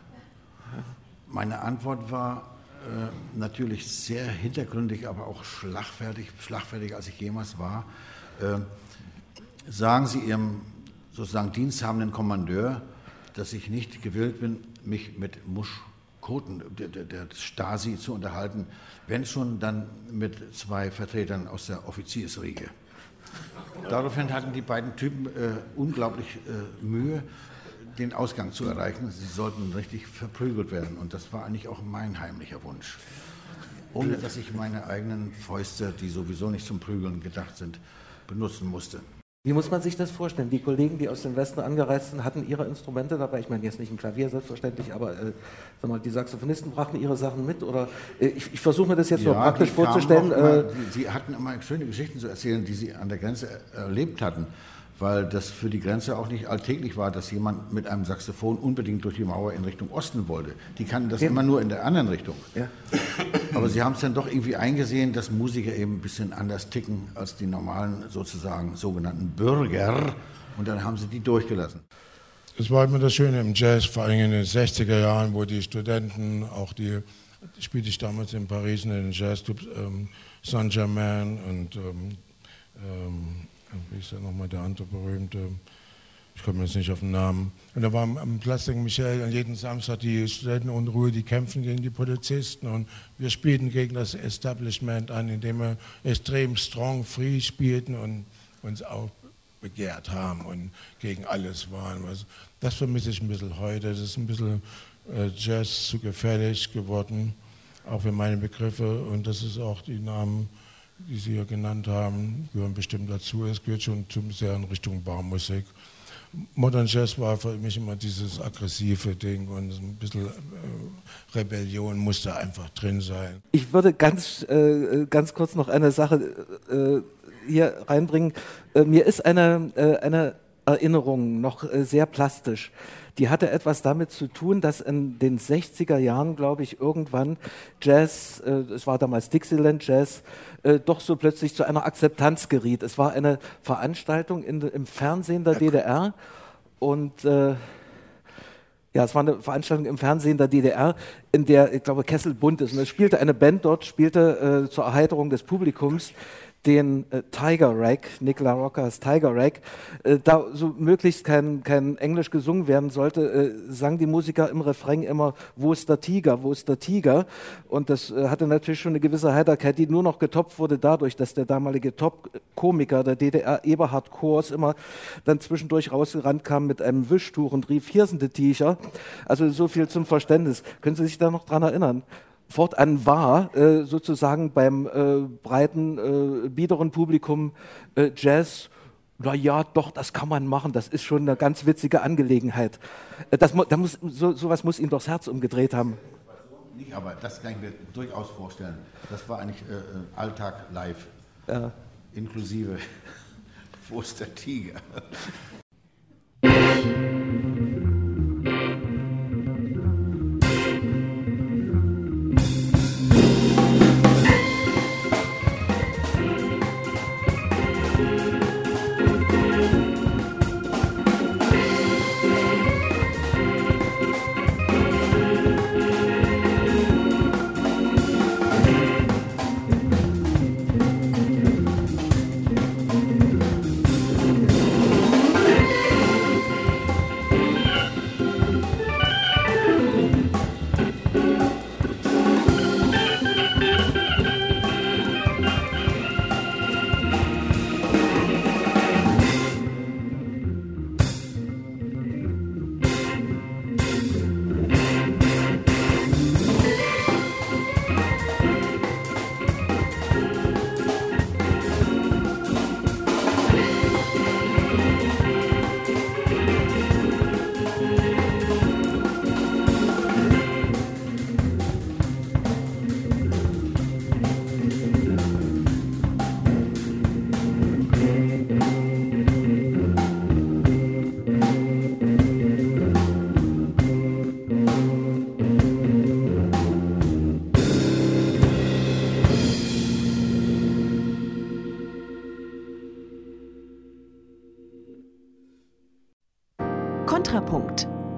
Meine Antwort war äh, natürlich sehr hintergründig, aber auch schlagfertig, schlagfertig, als ich jemals war. Äh, sagen Sie Ihrem sozusagen diensthabenden Kommandeur, dass ich nicht gewillt bin, mich mit Muschkoten der, der Stasi zu unterhalten, wenn schon dann mit zwei Vertretern aus der Offiziersriege. Daraufhin hatten die beiden Typen äh, unglaublich äh, Mühe, den Ausgang zu erreichen. Sie sollten richtig verprügelt werden. Und das war eigentlich auch mein heimlicher Wunsch. ohne dass ich meine eigenen Fäuste, die sowieso nicht zum Prügeln gedacht sind, benutzen musste. Wie muss man sich das vorstellen? Die Kollegen, die aus dem Westen angereist sind, hatten ihre Instrumente dabei. Ich meine jetzt nicht ein Klavier selbstverständlich, aber äh, sag mal, die Saxophonisten brachten ihre Sachen mit. Oder äh, ich, ich versuche mir das jetzt ja, nur praktisch vorzustellen. Immer, äh, sie hatten immer schöne Geschichten zu erzählen, die sie an der Grenze erlebt hatten weil das für die Grenze auch nicht alltäglich war, dass jemand mit einem Saxophon unbedingt durch die Mauer in Richtung Osten wollte. Die kannten das ja. immer nur in der anderen Richtung. Ja. Aber sie haben es dann doch irgendwie eingesehen, dass Musiker eben ein bisschen anders ticken als die normalen sozusagen sogenannten Bürger. Und dann haben sie die durchgelassen. Es war immer das Schöne im Jazz, vor allem in den 60er Jahren, wo die Studenten, auch die, spielte ich damals in Paris in den Jazzclubs, ähm, Saint-Germain und ähm, ähm, wie ist ja nochmal der andere berühmte, ich komme jetzt nicht auf den Namen. Und da war am Platz St. Michel an jeden Samstag die Studentenunruhe, die kämpfen gegen die Polizisten und wir spielten gegen das Establishment an, indem wir extrem strong, free spielten und uns auch begehrt haben und gegen alles waren. Das vermisse ich ein bisschen heute. Das ist ein bisschen äh, Jazz zu gefährlich geworden, auch für meine Begriffe. Und das ist auch die Namen die Sie ja genannt haben, gehören bestimmt dazu. Es gehört schon zum sehr in Richtung Barmusik. Modern Jazz war für mich immer dieses aggressive Ding und ein bisschen äh, Rebellion musste einfach drin sein. Ich würde ganz, äh, ganz kurz noch eine Sache äh, hier reinbringen. Äh, mir ist eine, äh, eine Erinnerung noch äh, sehr plastisch die hatte etwas damit zu tun, dass in den 60er Jahren, glaube ich, irgendwann Jazz, äh, es war damals Dixieland Jazz, äh, doch so plötzlich zu einer Akzeptanz geriet. Es war eine Veranstaltung in, im Fernsehen der DDR und äh, ja, es war eine Veranstaltung im Fernsehen der DDR, in der, ich glaube, Kessel bunt ist. Und es spielte eine Band dort, spielte äh, zur Erheiterung des Publikums den äh, Tiger Rack, Nick LaRocca's Tiger Rack, äh, da so möglichst kein, kein Englisch gesungen werden sollte, äh, sang die Musiker im Refrain immer, wo ist der Tiger, wo ist der Tiger? Und das äh, hatte natürlich schon eine gewisse Heiterkeit, die nur noch getoppt wurde dadurch, dass der damalige Top-Komiker der DDR, Eberhard Kors, immer dann zwischendurch rausgerannt kam mit einem Wischtuch und rief, hier sind die Tiger. Also so viel zum Verständnis. Können Sie sich da noch dran erinnern? Fortan war, äh, sozusagen beim äh, breiten, äh, biederen Publikum äh, Jazz, na ja, doch, das kann man machen, das ist schon eine ganz witzige Angelegenheit. Äh, das, da muss, so, sowas muss ihm doch das Herz umgedreht haben. Nicht, aber das kann ich mir durchaus vorstellen. Das war eigentlich äh, Alltag live, ja. inklusive Wo ist der Tiger?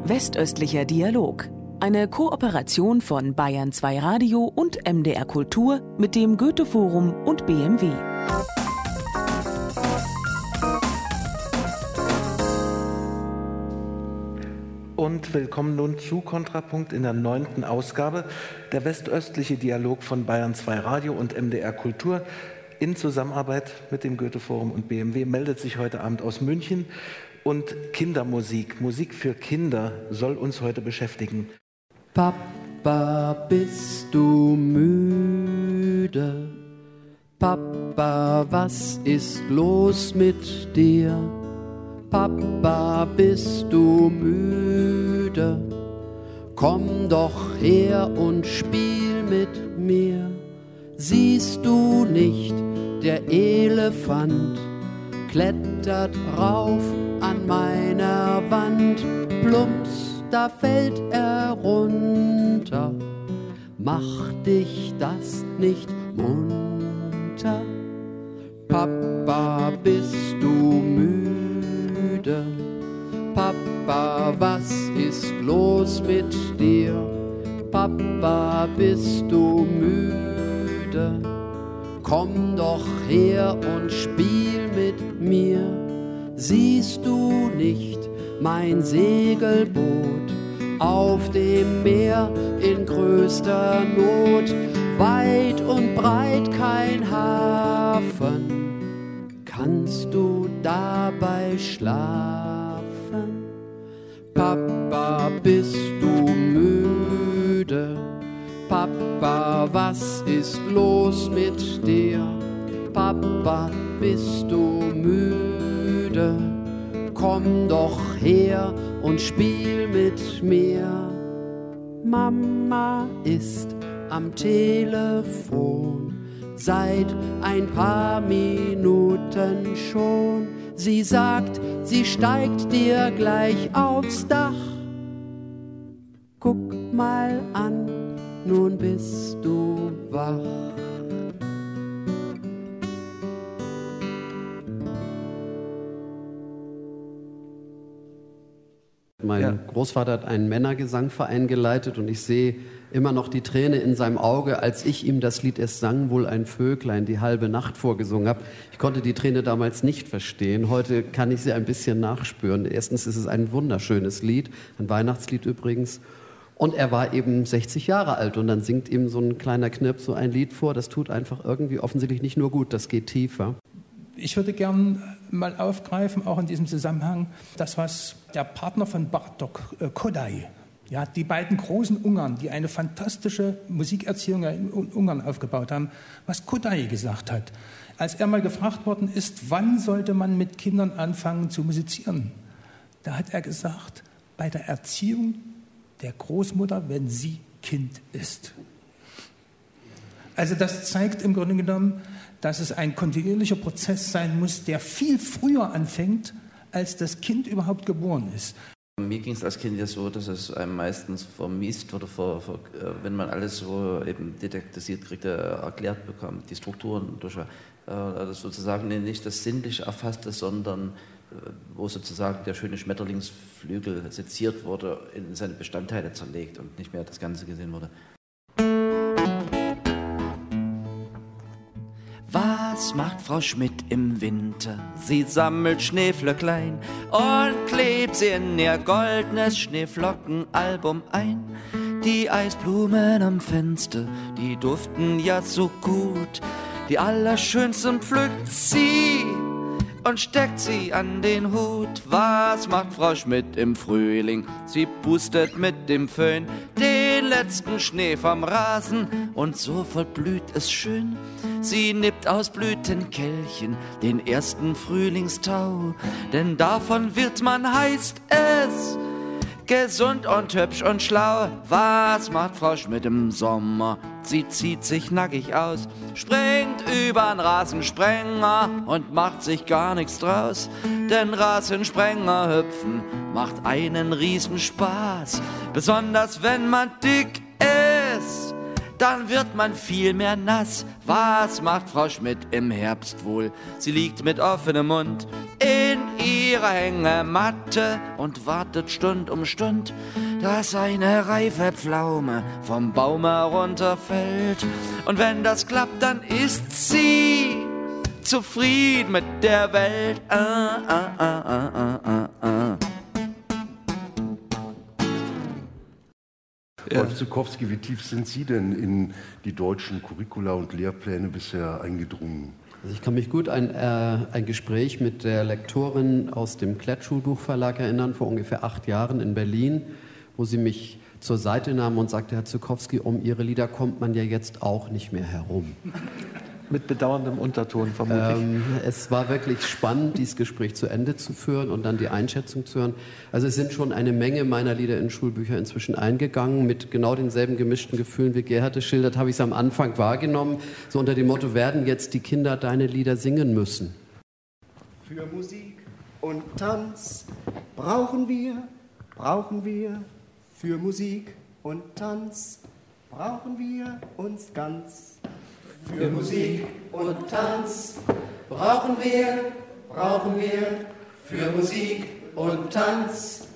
Westöstlicher Dialog. Eine Kooperation von Bayern 2 Radio und MDR Kultur mit dem Goethe Forum und BMW. Und willkommen nun zu Kontrapunkt in der neunten Ausgabe. Der westöstliche Dialog von Bayern 2 Radio und MDR Kultur in Zusammenarbeit mit dem Goethe Forum und BMW meldet sich heute Abend aus München und Kindermusik, Musik für Kinder soll uns heute beschäftigen. Papa, bist du müde? Papa, was ist los mit dir? Papa, bist du müde? Komm doch her und spiel mit mir. Siehst du nicht, der Elefant klettert rauf meiner Wand. Plumps, da fällt er runter. Mach dich das nicht munter. Papa, bist du müde? Papa, was ist los mit dir? Papa, bist du müde? Komm doch her und spiel mit mir. Siehst du nicht mein Segelboot auf dem Meer in größter Not? Weit und breit kein Hafen, kannst du dabei schlafen? Papa, bist du müde? Papa, was ist los mit dir? Papa, bist du müde? Komm doch her und spiel mit mir. Mama ist am Telefon seit ein paar Minuten schon. Sie sagt, sie steigt dir gleich aufs Dach. Guck mal an, nun bist du wach. Mein ja. Großvater hat einen Männergesangverein geleitet und ich sehe immer noch die Träne in seinem Auge, als ich ihm das Lied Es sang wohl ein Vöglein die halbe Nacht vorgesungen habe. Ich konnte die Träne damals nicht verstehen. Heute kann ich sie ein bisschen nachspüren. Erstens ist es ein wunderschönes Lied, ein Weihnachtslied übrigens. Und er war eben 60 Jahre alt und dann singt ihm so ein kleiner Knirp so ein Lied vor. Das tut einfach irgendwie offensichtlich nicht nur gut, das geht tiefer. Ich würde gern mal aufgreifen, auch in diesem Zusammenhang, das, was der Partner von Bartok, äh, Kodai, ja, die beiden großen Ungarn, die eine fantastische Musikerziehung in Ungarn aufgebaut haben, was Kodai gesagt hat. Als er mal gefragt worden ist, wann sollte man mit Kindern anfangen zu musizieren, da hat er gesagt, bei der Erziehung der Großmutter, wenn sie Kind ist. Also das zeigt im Grunde genommen, dass es ein kontinuierlicher Prozess sein muss, der viel früher anfängt, als das Kind überhaupt geboren ist. Mir ging es als Kind ja so, dass es einem meistens vermisst oder ver, ver, äh, wenn man alles so eben detektisiert kriegt, erklärt bekommt, die Strukturen durch äh, also sozusagen nicht das Sinnliche erfasste, sondern äh, wo sozusagen der schöne Schmetterlingsflügel seziert wurde, in seine Bestandteile zerlegt und nicht mehr das Ganze gesehen wurde. Was macht Frau Schmidt im Winter? Sie sammelt Schneeflöcklein und klebt sie in ihr goldenes Schneeflockenalbum ein. Die Eisblumen am Fenster, die duften ja so gut. Die allerschönsten pflückt sie und steckt sie an den Hut. Was macht Frau Schmidt im Frühling? Sie pustet mit dem Föhn den letzten Schnee vom Rasen und so verblüht es schön. Sie nippt aus Blütenkelchen den ersten Frühlingstau, denn davon wird man, heißt es, gesund und hübsch und schlau. Was macht Frau Schmidt im Sommer? Sie zieht sich nackig aus, springt übern Rasensprenger und macht sich gar nichts draus. Denn Rasensprenger hüpfen macht einen Riesenspaß, besonders wenn man dick ist dann wird man viel mehr nass. Was macht Frau Schmidt im Herbst wohl? Sie liegt mit offenem Mund in ihrer Hängematte und wartet Stund um Stund, dass eine reife Pflaume vom Baum herunterfällt. Und wenn das klappt, dann ist sie zufrieden mit der Welt. Ah, ah, ah, ah, ah, ah. ah. Rolf Zukowski, wie tief sind Sie denn in die deutschen Curricula und Lehrpläne bisher eingedrungen? Also ich kann mich gut an äh, ein Gespräch mit der Lektorin aus dem Klettschuhbuchverlag erinnern, vor ungefähr acht Jahren in Berlin, wo sie mich zur Seite nahm und sagte, Herr Zukowski, um Ihre Lieder kommt man ja jetzt auch nicht mehr herum. Mit bedauerndem Unterton vermutlich. Ähm, es war wirklich spannend, dieses Gespräch zu Ende zu führen und dann die Einschätzung zu hören. Also es sind schon eine Menge meiner Lieder in Schulbücher inzwischen eingegangen, mit genau denselben gemischten Gefühlen, wie Gerhard es schildert, habe ich es am Anfang wahrgenommen. So unter dem Motto, werden jetzt die Kinder deine Lieder singen müssen? Für Musik und Tanz brauchen wir, brauchen wir, für Musik und Tanz brauchen wir uns ganz. Für Musik und Tanz brauchen wir, brauchen wir, für Musik und Tanz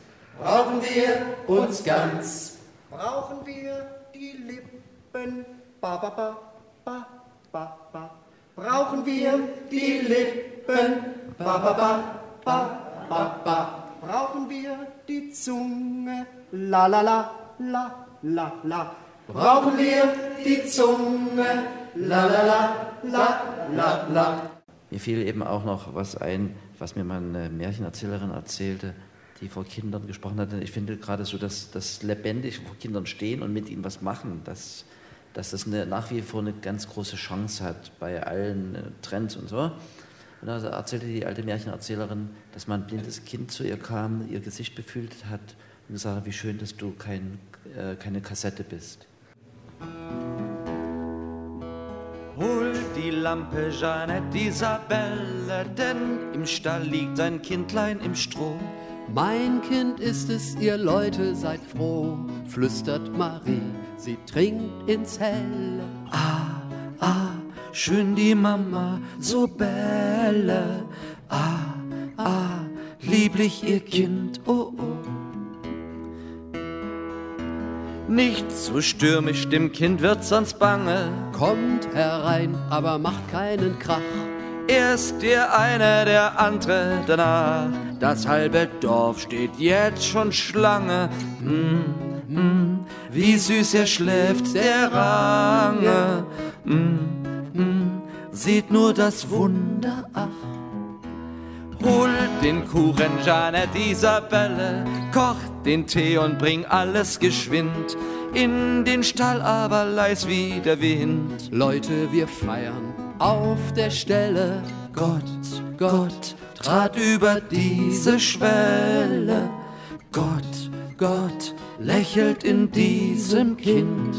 brauchen wir uns ganz. Brauchen wir die Lippen, ba ba ba ba ba ba. Brauchen wir die Lippen, ba ba ba ba ba ba. Brauchen wir die Zunge, la la la la la la. Brauchen wir die Zunge, la la la la la la. Mir fiel eben auch noch was ein, was mir meine Märchenerzählerin erzählte, die vor Kindern gesprochen hatte. Ich finde gerade so, dass das lebendig vor Kindern stehen und mit ihnen was machen, dass, dass das eine, nach wie vor eine ganz große Chance hat bei allen äh, Trends und so. Und da erzählte die alte Märchenerzählerin, dass mal ein blindes Kind zu ihr kam, ihr Gesicht befühlt hat und gesagt, wie schön, dass du kein, äh, keine Kassette bist. Hol die Lampe, Jeanette, Isabelle, denn im Stall liegt ein Kindlein im Stroh. Mein Kind ist es, ihr Leute, seid froh, flüstert Marie, sie trinkt ins Helle. Ah, ah, schön die Mama, so belle. Ah, ah, lieblich ihr Kind, oh, oh. Nicht so stürmisch, dem Kind wird sonst bange. Kommt herein, aber macht keinen Krach. Erst der eine, der andere danach. Das halbe Dorf steht jetzt schon Schlange. Mm, mm, wie süß er schläft, der Range. Mm, seht nur das Wunder, ach. Hol den Kuchen, Janet, Isabelle, koch den Tee und bring alles geschwind in den Stall, aber leis wie der Wind. Leute, wir feiern auf der Stelle. Gott, Gott trat über diese Schwelle. Gott, Gott lächelt in diesem Kind.